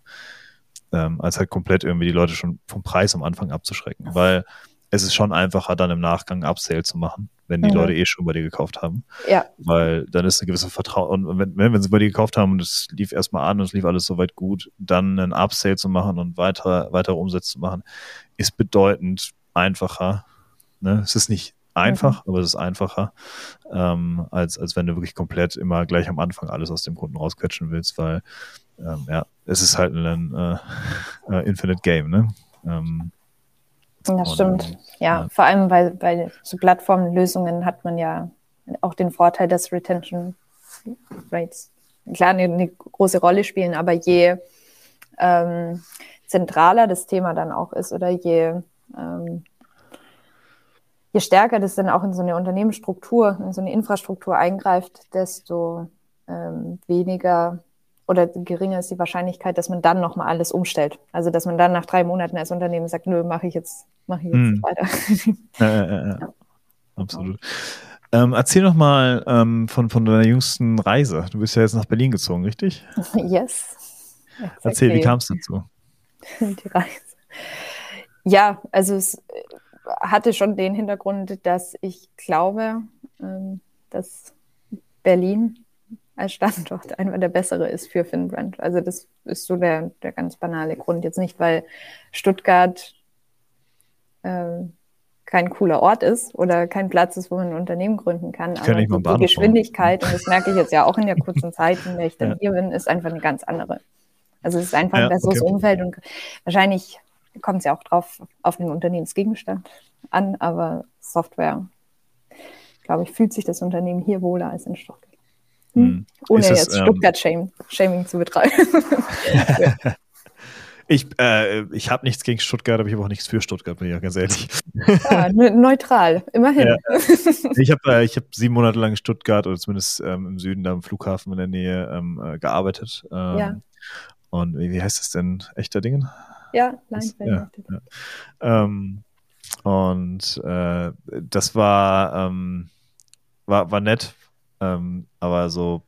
ähm, als halt komplett irgendwie die Leute schon vom Preis am Anfang abzuschrecken, weil es ist schon einfacher, dann im Nachgang Upsale zu machen, wenn die mhm. Leute eh schon bei dir gekauft haben. Ja. Weil dann ist eine gewisse Vertrauen, und wenn, wenn sie bei dir gekauft haben und es lief erstmal an und es lief alles soweit gut, dann einen Upsale zu machen und weiter, weitere Umsätze zu machen, ist bedeutend einfacher. Ne? Es ist nicht einfach, mhm. aber es ist einfacher, ähm, als, als wenn du wirklich komplett immer gleich am Anfang alles aus dem Kunden rausquetschen willst, weil ähm, ja, es ist halt ein äh, äh, Infinite Game, ne? Ähm, das stimmt. Ja, ja, vor allem bei, bei so Plattformlösungen hat man ja auch den Vorteil, dass Retention Rates klar eine, eine große Rolle spielen, aber je ähm, zentraler das Thema dann auch ist oder je ähm, je stärker das dann auch in so eine Unternehmensstruktur, in so eine Infrastruktur eingreift, desto ähm, weniger oder geringer ist die Wahrscheinlichkeit, dass man dann nochmal alles umstellt. Also dass man dann nach drei Monaten als Unternehmen sagt, nö, mache ich jetzt, mache ich jetzt hm. weiter. Ja, ja. ja. Absolut. Ähm, erzähl noch mal ähm, von, von deiner jüngsten Reise. Du bist ja jetzt nach Berlin gezogen, richtig? Yes. Exactly. Erzähl, wie kam es dazu? Die Reise. Ja, also es äh, hatte schon den Hintergrund, dass ich glaube, ähm, dass Berlin als Standort einfach der bessere ist für Finbrand. Also das ist so der, der ganz banale Grund. Jetzt nicht, weil Stuttgart ähm, kein cooler Ort ist oder kein Platz ist, wo man ein Unternehmen gründen kann. Aber die, die Geschwindigkeit, und das merke ich jetzt ja auch in der kurzen Zeit, in der ich dann ja. hier bin, ist einfach eine ganz andere. Also es ist einfach ein besseres okay. Umfeld und wahrscheinlich kommt es ja auch drauf auf den Unternehmensgegenstand an, aber Software, glaube ich, fühlt sich das Unternehmen hier wohler als in Stuttgart. Hm? hm. Ohne es, jetzt Stuttgart-Shaming zu betreiben. Ich, äh, ich habe nichts gegen Stuttgart, aber ich habe auch nichts für Stuttgart, bin ich ja ganz ehrlich. Ah, neutral, immerhin. Ja. Ich habe äh, hab sieben Monate lang in Stuttgart oder zumindest ähm, im Süden, da am Flughafen in der Nähe ähm, äh, gearbeitet. Ähm, ja. Und wie, wie, heißt das denn? Echter Dingen? Ja, Leinfeld. Ja, ja. Ähm, und äh, das war, ähm, war, war nett, ähm, aber so.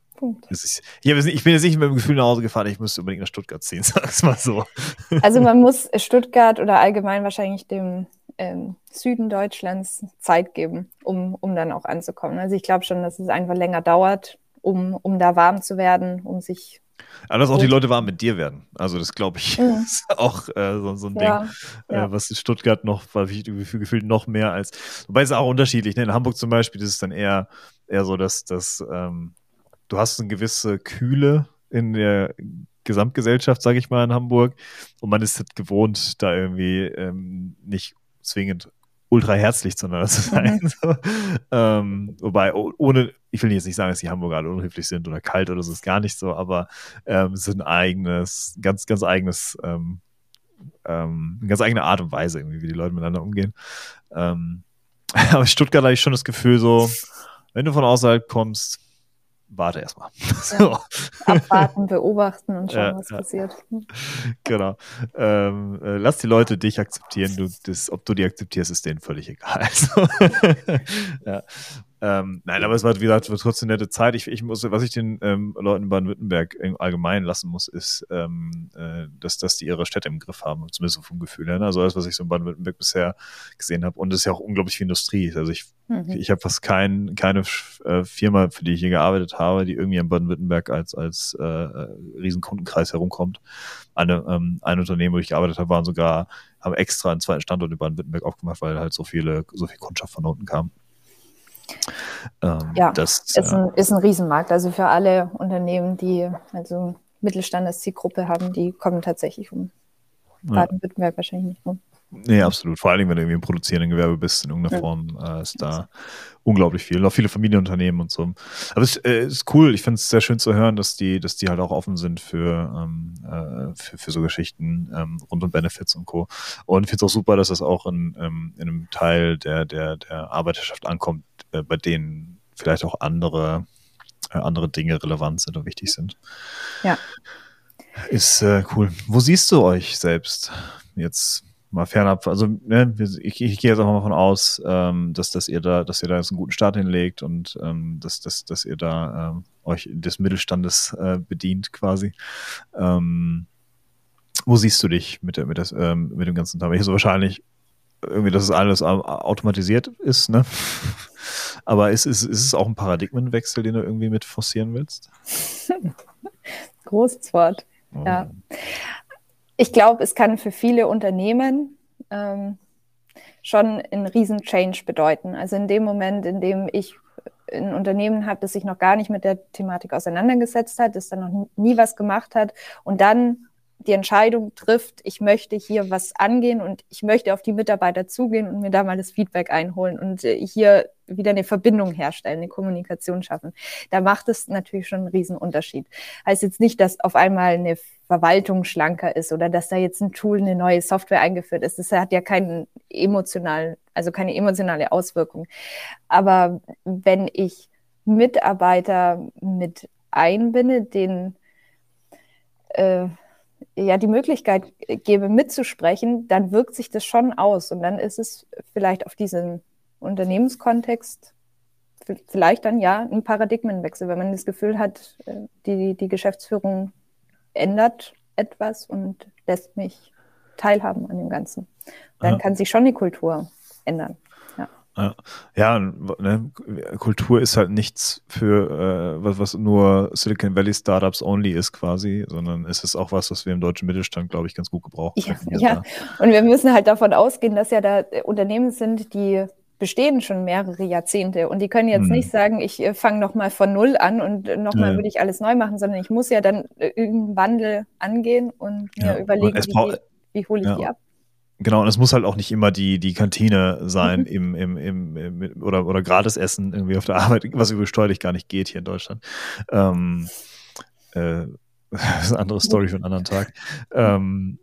Ist, ich, ich, bin jetzt nicht mit dem Gefühl nach Hause gefahren, ich müsste unbedingt nach Stuttgart ziehen, sag's mal so. Also man muss Stuttgart oder allgemein wahrscheinlich dem ähm, Süden Deutschlands Zeit geben, um, um dann auch anzukommen. Also ich glaube schon, dass es einfach länger dauert, um, um da warm zu werden, um sich aber dass auch die Leute warm mit dir werden. Also das glaube ich mhm. ist auch äh, so, so, ein ja, Ding, ja. Äh, was in Stuttgart noch, weil ich gefühlt noch mehr als, wobei es auch unterschiedlich. Ne? In Hamburg zum Beispiel ist es dann eher, eher so, dass, dass ähm, du hast eine gewisse Kühle in der Gesamtgesellschaft, sage ich mal, in Hamburg. Und man ist halt gewohnt, da irgendwie ähm, nicht zwingend ultra herzlich zueinander zu sein. Mhm. So. Ähm, wobei, ohne, ich will jetzt nicht sagen, dass die Hamburger alle unhöflich sind oder kalt oder so, ist gar nicht so, aber ähm, es ist ein eigenes, ganz, ganz eigenes, ähm, ähm, eine ganz eigene Art und Weise, irgendwie, wie die Leute miteinander umgehen. Ähm, aber Stuttgart habe ich schon das Gefühl, so, wenn du von außerhalb kommst, warte erstmal. So. abwarten, beobachten und schauen, ja, was ja. passiert. Genau. Ähm, äh, lass die Leute dich akzeptieren. Du, das, ob du die akzeptierst, ist denen völlig egal. Also, ja. Ähm, nein, aber es war, wie gesagt, trotzdem eine nette Zeit. Ich, ich muss, was ich den ähm, Leuten in Baden-Württemberg allgemein lassen muss, ist, ähm, äh, dass, dass die ihre Städte im Griff haben, zumindest so vom Gefühl her. Ne? Also alles, was ich so in Baden-Württemberg bisher gesehen habe. Und es ist ja auch unglaublich viel Industrie. Also ich, mhm. ich habe fast kein, keine äh, Firma, für die ich hier gearbeitet habe, die irgendwie in Baden-Württemberg als, als äh, Riesenkundenkreis herumkommt. Eine, ähm, ein Unternehmen, wo ich gearbeitet habe, waren sogar, haben extra einen zweiten Standort in Baden-Württemberg aufgemacht, weil halt so viele, so viel Kundschaft von unten kam. Ähm, ja, das ist ein, ist ein Riesenmarkt. Also für alle Unternehmen, die also Mittelstand als Zielgruppe haben, die kommen tatsächlich um Baden-Württemberg ja. wahrscheinlich nicht rum. Nee, absolut. Vor allem, wenn du irgendwie im produzierenden Gewerbe bist, in irgendeiner ja. Form, äh, ist da unglaublich viel. Auch viele Familienunternehmen und so. Aber es äh, ist cool. Ich finde es sehr schön zu hören, dass die, dass die halt auch offen sind für, ähm, äh, für, für so Geschichten ähm, rund um Benefits und Co. Und ich finde es auch super, dass das auch in, ähm, in einem Teil der, der, der Arbeiterschaft ankommt, äh, bei denen vielleicht auch andere, äh, andere Dinge relevant sind und wichtig sind. Ja. Ist äh, cool. Wo siehst du euch selbst jetzt mal fernab, also ne, ich, ich gehe jetzt auch mal davon aus, ähm, dass, dass ihr da, dass ihr da jetzt einen guten Start hinlegt und ähm, dass, dass, dass ihr da ähm, euch des Mittelstandes äh, bedient quasi. Ähm, wo siehst du dich mit, der, mit, das, ähm, mit dem ganzen Thema? Ich so wahrscheinlich irgendwie, dass es alles automatisiert ist, ne? Aber ist, ist, ist es auch ein Paradigmenwechsel, den du irgendwie mit forcieren willst? Großes Wort. Oh. Ja ich glaube, es kann für viele Unternehmen ähm, schon einen riesen Change bedeuten. Also in dem Moment, in dem ich ein Unternehmen habe, das sich noch gar nicht mit der Thematik auseinandergesetzt hat, das dann noch nie was gemacht hat und dann die Entscheidung trifft, ich möchte hier was angehen und ich möchte auf die Mitarbeiter zugehen und mir da mal das Feedback einholen und äh, hier wieder eine Verbindung herstellen, eine Kommunikation schaffen. Da macht es natürlich schon einen riesen Unterschied. Heißt jetzt nicht, dass auf einmal eine Verwaltung schlanker ist oder dass da jetzt ein Tool, eine neue Software eingeführt ist. Das hat ja keinen emotionalen, also keine emotionale Auswirkung. Aber wenn ich Mitarbeiter mit einbinde, den äh, ja die Möglichkeit gebe, mitzusprechen, dann wirkt sich das schon aus. Und dann ist es vielleicht auf diesen Unternehmenskontext vielleicht dann ja ein Paradigmenwechsel, wenn man das Gefühl hat, äh, die, die Geschäftsführung ändert etwas und lässt mich teilhaben an dem Ganzen. Dann ja. kann sich schon die Kultur ändern. Ja. Ne, Kultur ist halt nichts für äh, was, was nur Silicon Valley Startups only ist quasi, sondern es ist auch was, was wir im deutschen Mittelstand, glaube ich, ganz gut gebrauchen. Ja, ja. und wir müssen halt davon ausgehen, dass ja da Unternehmen sind, die bestehen schon mehrere Jahrzehnte und die können jetzt hm. nicht sagen, ich äh, fange nochmal von Null an und nochmal ja. würde ich alles neu machen, sondern ich muss ja dann äh, irgendeinen Wandel angehen und mir ja. überlegen, und wie, wie hole ich ja. die ab. Genau, und es muss halt auch nicht immer die, die Kantine sein mhm. im, im, im, im, oder, oder gratis Essen irgendwie auf der Arbeit, was übrigens steuerlich gar nicht geht hier in Deutschland. Ähm, äh, das ist eine andere Story für einen anderen Tag. Ähm,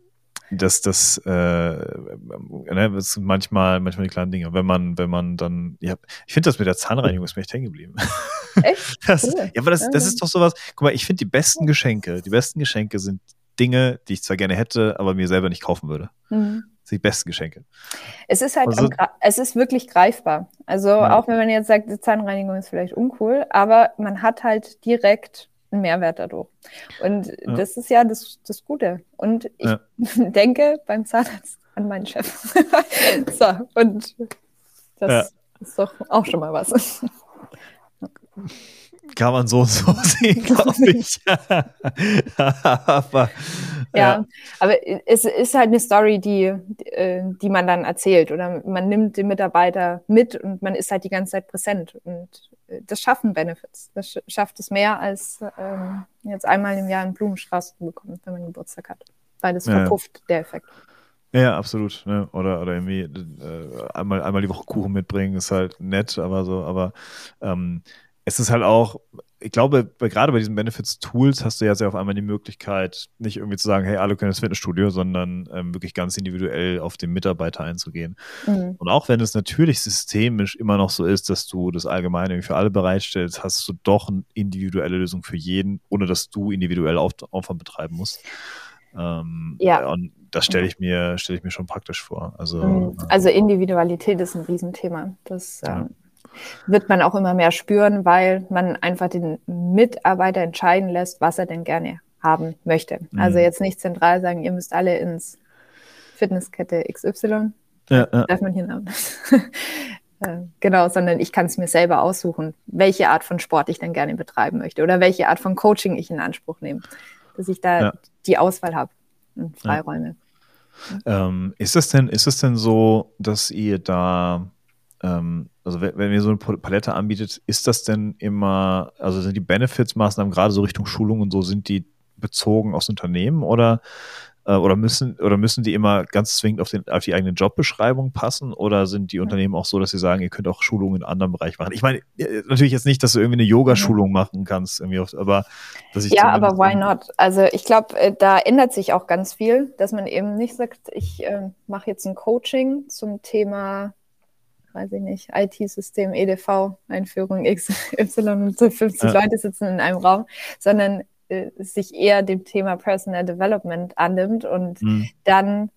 dass das, äh, ne, das sind manchmal, manchmal die kleinen Dinge. Wenn man, wenn man dann, ja, ich finde das mit der Zahnreinigung ist mir echt hängen geblieben. Echt? Das, cool. Ja, aber das, das ist doch sowas. Guck mal, ich finde die besten Geschenke, die besten Geschenke sind Dinge, die ich zwar gerne hätte, aber mir selber nicht kaufen würde. Mhm. Das sind die besten Geschenke. Es ist halt, also, es ist wirklich greifbar. Also ja. auch wenn man jetzt sagt, die Zahnreinigung ist vielleicht uncool, aber man hat halt direkt einen Mehrwert dadurch. Und ja. das ist ja das, das Gute. Und ich ja. denke beim Zahnarzt an meinen Chef. so, und das ist doch auch schon mal was. Kann man so und so sehen, glaube ich. aber, ja, aber es ist halt eine Story, die, äh, die man dann erzählt oder man nimmt den Mitarbeiter mit und man ist halt die ganze Zeit präsent und äh, das schaffen Benefits. Das schafft es mehr als ähm, jetzt einmal im Jahr einen Blumenstrauß zu bekommen, wenn man Geburtstag hat, weil das verpufft, ja. der Effekt. Ja, absolut. Ne? Oder, oder irgendwie äh, einmal, einmal die Woche Kuchen mitbringen, ist halt nett, aber so, aber ähm, es ist halt auch, ich glaube, bei, gerade bei diesen Benefits-Tools hast du ja sehr auf einmal die Möglichkeit, nicht irgendwie zu sagen, hey, alle können das Fitnessstudio, sondern ähm, wirklich ganz individuell auf den Mitarbeiter einzugehen. Mhm. Und auch wenn es natürlich systemisch immer noch so ist, dass du das Allgemeine für alle bereitstellst, hast du doch eine individuelle Lösung für jeden, ohne dass du individuell auf, Aufwand betreiben musst. Ähm, ja. Und das stelle ich mir, stelle ich mir schon praktisch vor. Also, mhm. also Individualität ist ein Riesenthema. Das ja. ähm, wird man auch immer mehr spüren, weil man einfach den Mitarbeiter entscheiden lässt, was er denn gerne haben möchte. Mhm. Also jetzt nicht zentral sagen, ihr müsst alle ins Fitnesskette XY. Ja, ja. Darf man hier Namen? Äh, genau, sondern ich kann es mir selber aussuchen, welche Art von Sport ich dann gerne betreiben möchte oder welche Art von Coaching ich in Anspruch nehme, dass ich da ja. die Auswahl habe und Freiräume. Ähm, ist es denn, ist es denn so, dass ihr da ähm, also wenn, wenn ihr so eine Palette anbietet, ist das denn immer, also sind die Benefits-Maßnahmen gerade so Richtung Schulung und so, sind die bezogen aufs Unternehmen oder, äh, oder, müssen, oder müssen die immer ganz zwingend auf, den, auf die eigene Jobbeschreibung passen oder sind die Unternehmen auch so, dass sie sagen, ihr könnt auch Schulungen in anderen Bereichen machen? Ich meine, natürlich jetzt nicht, dass du irgendwie eine Yoga-Schulung machen kannst, irgendwie oft, aber dass ich Ja, aber why not? Also ich glaube, äh, da ändert sich auch ganz viel, dass man eben nicht sagt, ich äh, mache jetzt ein Coaching zum Thema weiß ich nicht, IT-System, EDV-Einführung XY und so 50 ja. Leute sitzen in einem Raum, sondern äh, sich eher dem Thema Personal Development annimmt und mhm. dann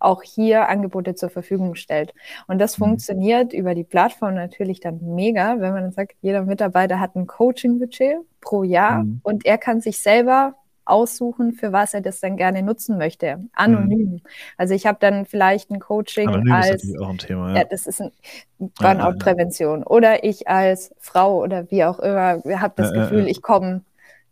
auch hier Angebote zur Verfügung stellt. Und das mhm. funktioniert über die Plattform natürlich dann mega, wenn man dann sagt, jeder Mitarbeiter hat ein Coaching-Budget pro Jahr mhm. und er kann sich selber aussuchen, für was er das dann gerne nutzen möchte. Anonym. Mhm. Also ich habe dann vielleicht ein Coaching Anonym als ist auch ein Thema, ja. ja das ist ein Burnout-Prävention. Oder ich als Frau oder wie auch immer habe das ja, Gefühl, ja, ich komme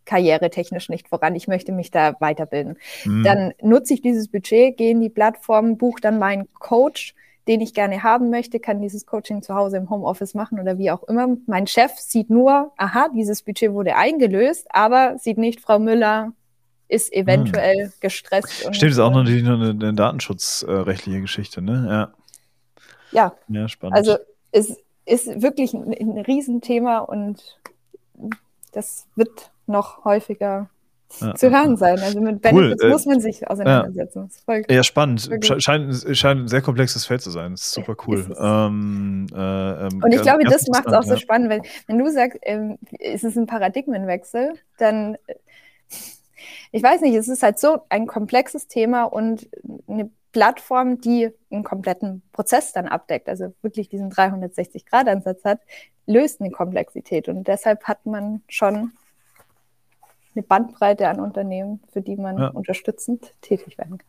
karrieretechnisch nicht voran, ich möchte mich da weiterbilden. Mhm. Dann nutze ich dieses Budget, gehe in die Plattform, buche dann meinen Coach, den ich gerne haben möchte, kann dieses Coaching zu Hause im Homeoffice machen oder wie auch immer. Mein Chef sieht nur, aha, dieses Budget wurde eingelöst, aber sieht nicht, Frau Müller ist eventuell hm. gestresst. Stimmt, ist auch natürlich noch eine, eine datenschutzrechtliche Geschichte, ne? Ja. Ja. Ja, spannend. Also es ist wirklich ein, ein Riesenthema und das wird noch häufiger ja, zu hören sein. Also mit Benefits cool. muss man sich auseinandersetzen. Ja, ja spannend. Scheint, scheint ein sehr komplexes Feld zu sein. Das ist super cool. Ähm, äh, ähm, Und ich glaube, das macht es auch so spannend, wenn, wenn du sagst, ähm, ist es ein Paradigmenwechsel, dann ich weiß nicht, es ist halt so ein komplexes Thema und eine Plattform, die einen kompletten Prozess dann abdeckt, also wirklich diesen 360-Grad-Ansatz hat, löst eine Komplexität. Und deshalb hat man schon eine Bandbreite an Unternehmen, für die man ja. unterstützend tätig werden kann.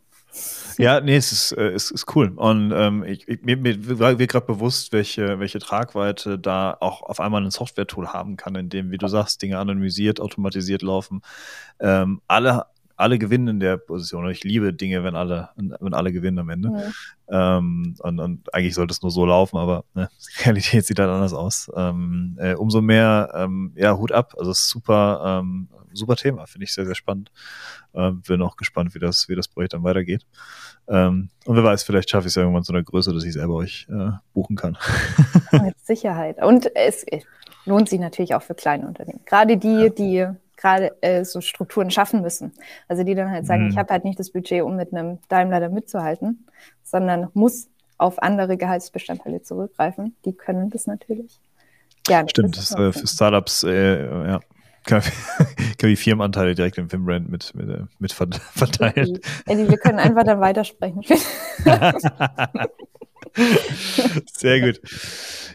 Ja, nee, es ist, äh, es ist cool. Und ähm, ich, ich, mir, mir war gerade bewusst, welche, welche Tragweite da auch auf einmal ein Software-Tool haben kann, in dem, wie du sagst, Dinge anonymisiert, automatisiert laufen. Ähm, alle alle gewinnen in der Position. Ich liebe Dinge, wenn alle, wenn alle gewinnen am Ende. Ja. Ähm, und, und, eigentlich sollte es nur so laufen, aber ne, die Realität sieht halt anders aus. Ähm, äh, umso mehr, ähm, ja, Hut ab. Also super, ähm, super Thema, finde ich sehr, sehr spannend. Ähm, bin auch gespannt, wie das, wie das Projekt dann weitergeht. Ähm, und wer weiß, vielleicht schaffe ich es ja irgendwann zu einer Größe, dass ich selber euch äh, buchen kann. Mit Sicherheit. Und es lohnt sich natürlich auch für kleine Unternehmen. Gerade die, ja. die gerade äh, so Strukturen schaffen müssen. Also die dann halt sagen, mhm. ich habe halt nicht das Budget, um mit einem Daimler da mitzuhalten, sondern muss auf andere Gehaltsbestandteile zurückgreifen. Die können das natürlich. Ja, Stimmt, das ist äh, für Startups, äh, ja, kann, die Firmenanteile direkt im Filmbrand mit, mit, äh, mit verteilen. Eddie, wir können einfach dann weitersprechen. Sehr gut.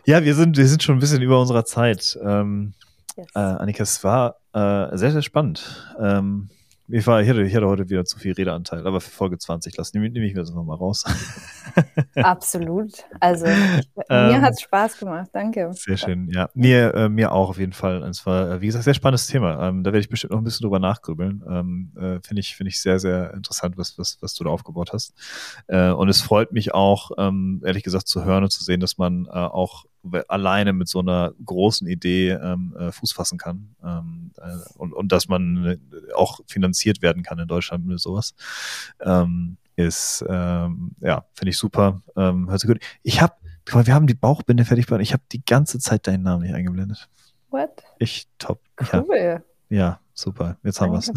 Ja, wir sind, wir sind schon ein bisschen über unserer Zeit. Ähm, yes. äh, Annika, es war äh, sehr, sehr spannend. Ähm, ich, war, ich, hatte, ich hatte heute wieder zu viel Redeanteil, aber für Folge 20 lassen nehme, nehme ich mir das nochmal raus. Absolut. Also mir ähm, hat es Spaß gemacht. Danke. Sehr schön, ja. Mir, äh, mir auch auf jeden Fall. Es war, wie gesagt, sehr spannendes Thema. Ähm, da werde ich bestimmt noch ein bisschen drüber nachgrübeln. Ähm, äh, Finde ich, finde ich sehr, sehr interessant, was, was, was du da aufgebaut hast. Äh, und es freut mich auch, ähm, ehrlich gesagt, zu hören und zu sehen, dass man äh, auch alleine mit so einer großen Idee ähm, äh, Fuß fassen kann ähm, äh, und, und dass man äh, auch finanziert werden kann in Deutschland mit sowas. Ähm, ist, ähm, ja, finde ich super. Ähm, hört sich gut. Ich habe, wir haben die Bauchbinde fertig gemacht. Ich habe die ganze Zeit deinen Namen nicht eingeblendet. What? Ich top. Cool. Ja. Ja, super. Jetzt haben wir es.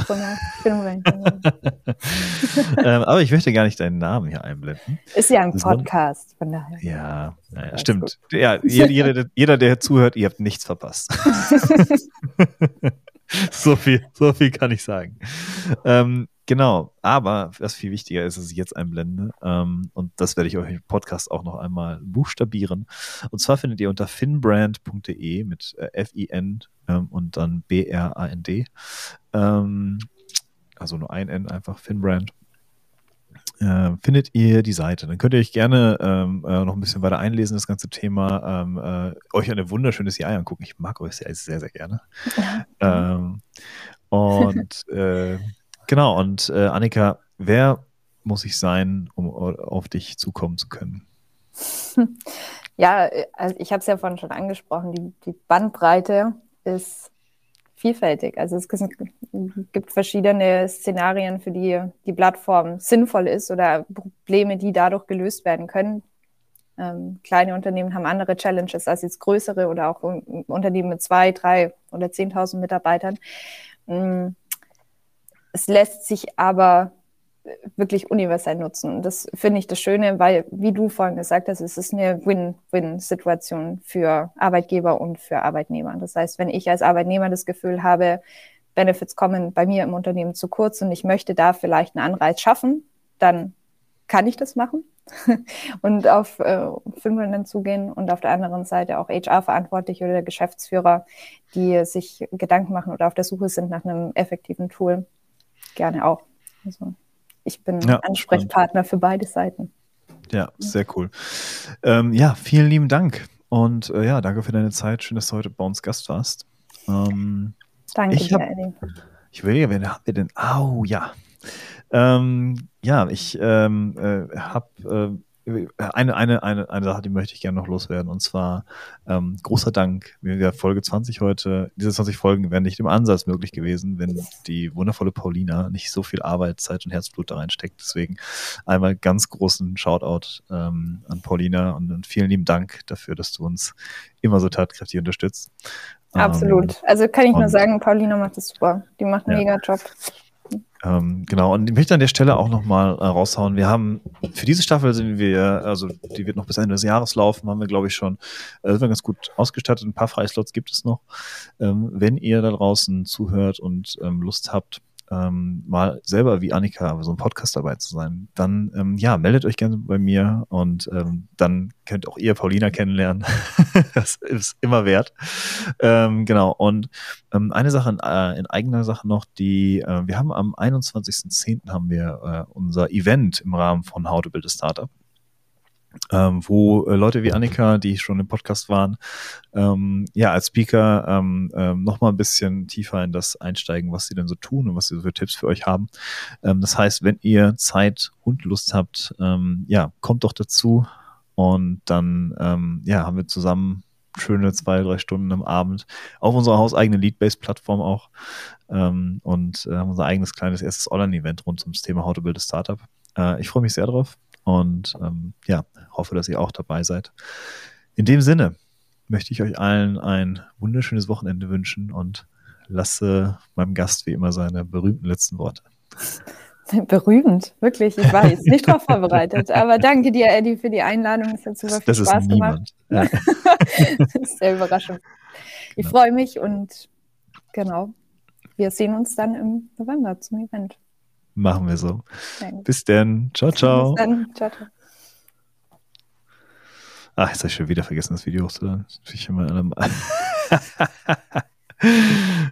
ähm, aber ich möchte gar nicht deinen Namen hier einblenden. Ist ja ein Podcast, von daher. Ja, naja, stimmt. Ja, jeder, jeder, der zuhört, ihr habt nichts verpasst. so viel, so viel kann ich sagen. Ähm, Genau, aber was viel wichtiger ist, dass ich jetzt einblende, ähm, und das werde ich euch im Podcast auch noch einmal buchstabieren. Und zwar findet ihr unter finbrand.de mit äh, F-I-N ähm, und dann B-R-A-N-D, ähm, also nur ein N einfach, Finbrand. Äh, findet ihr die Seite. Dann könnt ihr euch gerne ähm, äh, noch ein bisschen weiter einlesen, das ganze Thema, ähm, äh, euch ein wunderschönes Jahr angucken. Ich mag euch sehr, sehr, sehr gerne. ähm, und äh, Genau, und äh, Annika, wer muss ich sein, um auf dich zukommen zu können? Ja, also ich habe es ja vorhin schon angesprochen, die, die Bandbreite ist vielfältig. Also es gibt verschiedene Szenarien, für die die Plattform sinnvoll ist oder Probleme, die dadurch gelöst werden können. Ähm, kleine Unternehmen haben andere Challenges als jetzt größere oder auch Unternehmen mit zwei, drei oder zehntausend Mitarbeitern. Ähm, es lässt sich aber wirklich universell nutzen. Und das finde ich das Schöne, weil, wie du vorhin gesagt hast, es ist eine Win-Win-Situation für Arbeitgeber und für Arbeitnehmer. Das heißt, wenn ich als Arbeitnehmer das Gefühl habe, Benefits kommen bei mir im Unternehmen zu kurz und ich möchte da vielleicht einen Anreiz schaffen, dann kann ich das machen und auf äh, Firmen zugehen und auf der anderen Seite auch HR-Verantwortliche oder Geschäftsführer, die sich Gedanken machen oder auf der Suche sind nach einem effektiven Tool, gerne auch. Also ich bin ja, Ansprechpartner spannend. für beide Seiten. Ja, sehr cool. Ähm, ja, vielen lieben Dank. Und äh, ja, danke für deine Zeit. Schön, dass du heute bei uns Gast warst. Ähm, danke, ich, hab, ich will ja, wen haben wir denn? Au, oh, ja. Ähm, ja, ich ähm, äh, habe äh, eine, eine, eine, eine Sache, die möchte ich gerne noch loswerden. Und zwar ähm, großer Dank. Wir Folge 20 heute. Diese 20 Folgen wären nicht im Ansatz möglich gewesen, wenn die wundervolle Paulina nicht so viel Arbeit, Zeit und Herzblut da reinsteckt. Deswegen einmal ganz großen Shoutout ähm, an Paulina und, und, vielen lieben Dank dafür, dass du uns immer so tatkräftig unterstützt. Absolut. Ähm, also kann ich nur sagen, Paulina macht das super. Die macht einen ja. mega Job. Ähm, genau, und ich möchte an der Stelle auch nochmal äh, raushauen. Wir haben für diese Staffel sind wir, also die wird noch bis Ende des Jahres laufen, haben wir, glaube ich, schon äh, sind wir ganz gut ausgestattet. Ein paar Freislots gibt es noch. Ähm, wenn ihr da draußen zuhört und ähm, Lust habt, ähm, mal selber wie Annika so ein Podcast dabei zu sein, dann ähm, ja, meldet euch gerne bei mir und ähm, dann könnt auch ihr Paulina kennenlernen. das ist immer wert. Ähm, genau. Und ähm, eine Sache in, äh, in eigener Sache noch, die äh, wir haben am 21.10. haben wir äh, unser Event im Rahmen von How to Build a Startup ähm, wo äh, Leute wie Annika, die schon im Podcast waren, ähm, ja, als Speaker ähm, ähm, nochmal ein bisschen tiefer in das einsteigen, was sie denn so tun und was sie so für Tipps für euch haben. Ähm, das heißt, wenn ihr Zeit und Lust habt, ähm, ja, kommt doch dazu und dann, ähm, ja, haben wir zusammen schöne zwei, drei Stunden am Abend auf unserer hauseigenen Lead-Based-Plattform auch ähm, und äh, haben unser eigenes kleines erstes Online-Event rund ums Thema How to Build a Startup. Äh, ich freue mich sehr drauf und ähm, ja, hoffe, dass ihr auch dabei seid. In dem Sinne möchte ich euch allen ein wunderschönes Wochenende wünschen und lasse meinem Gast wie immer seine berühmten letzten Worte. Berühmt, wirklich, ich weiß, nicht darauf vorbereitet. Aber danke dir, Eddie, für die Einladung. Es hat super viel das Spaß gemacht. Ja. das ist sehr überraschend. Ich genau. freue mich und genau, wir sehen uns dann im November zum Event. Machen wir so. Danke. Bis dann. Ciao, ciao. Bis dann. Ciao, ciao. Ach, jetzt habe ich schon wieder vergessen, das Video hochzuladen. Ich immer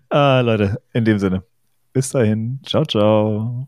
ah, Leute, in dem Sinne. Bis dahin. Ciao, ciao.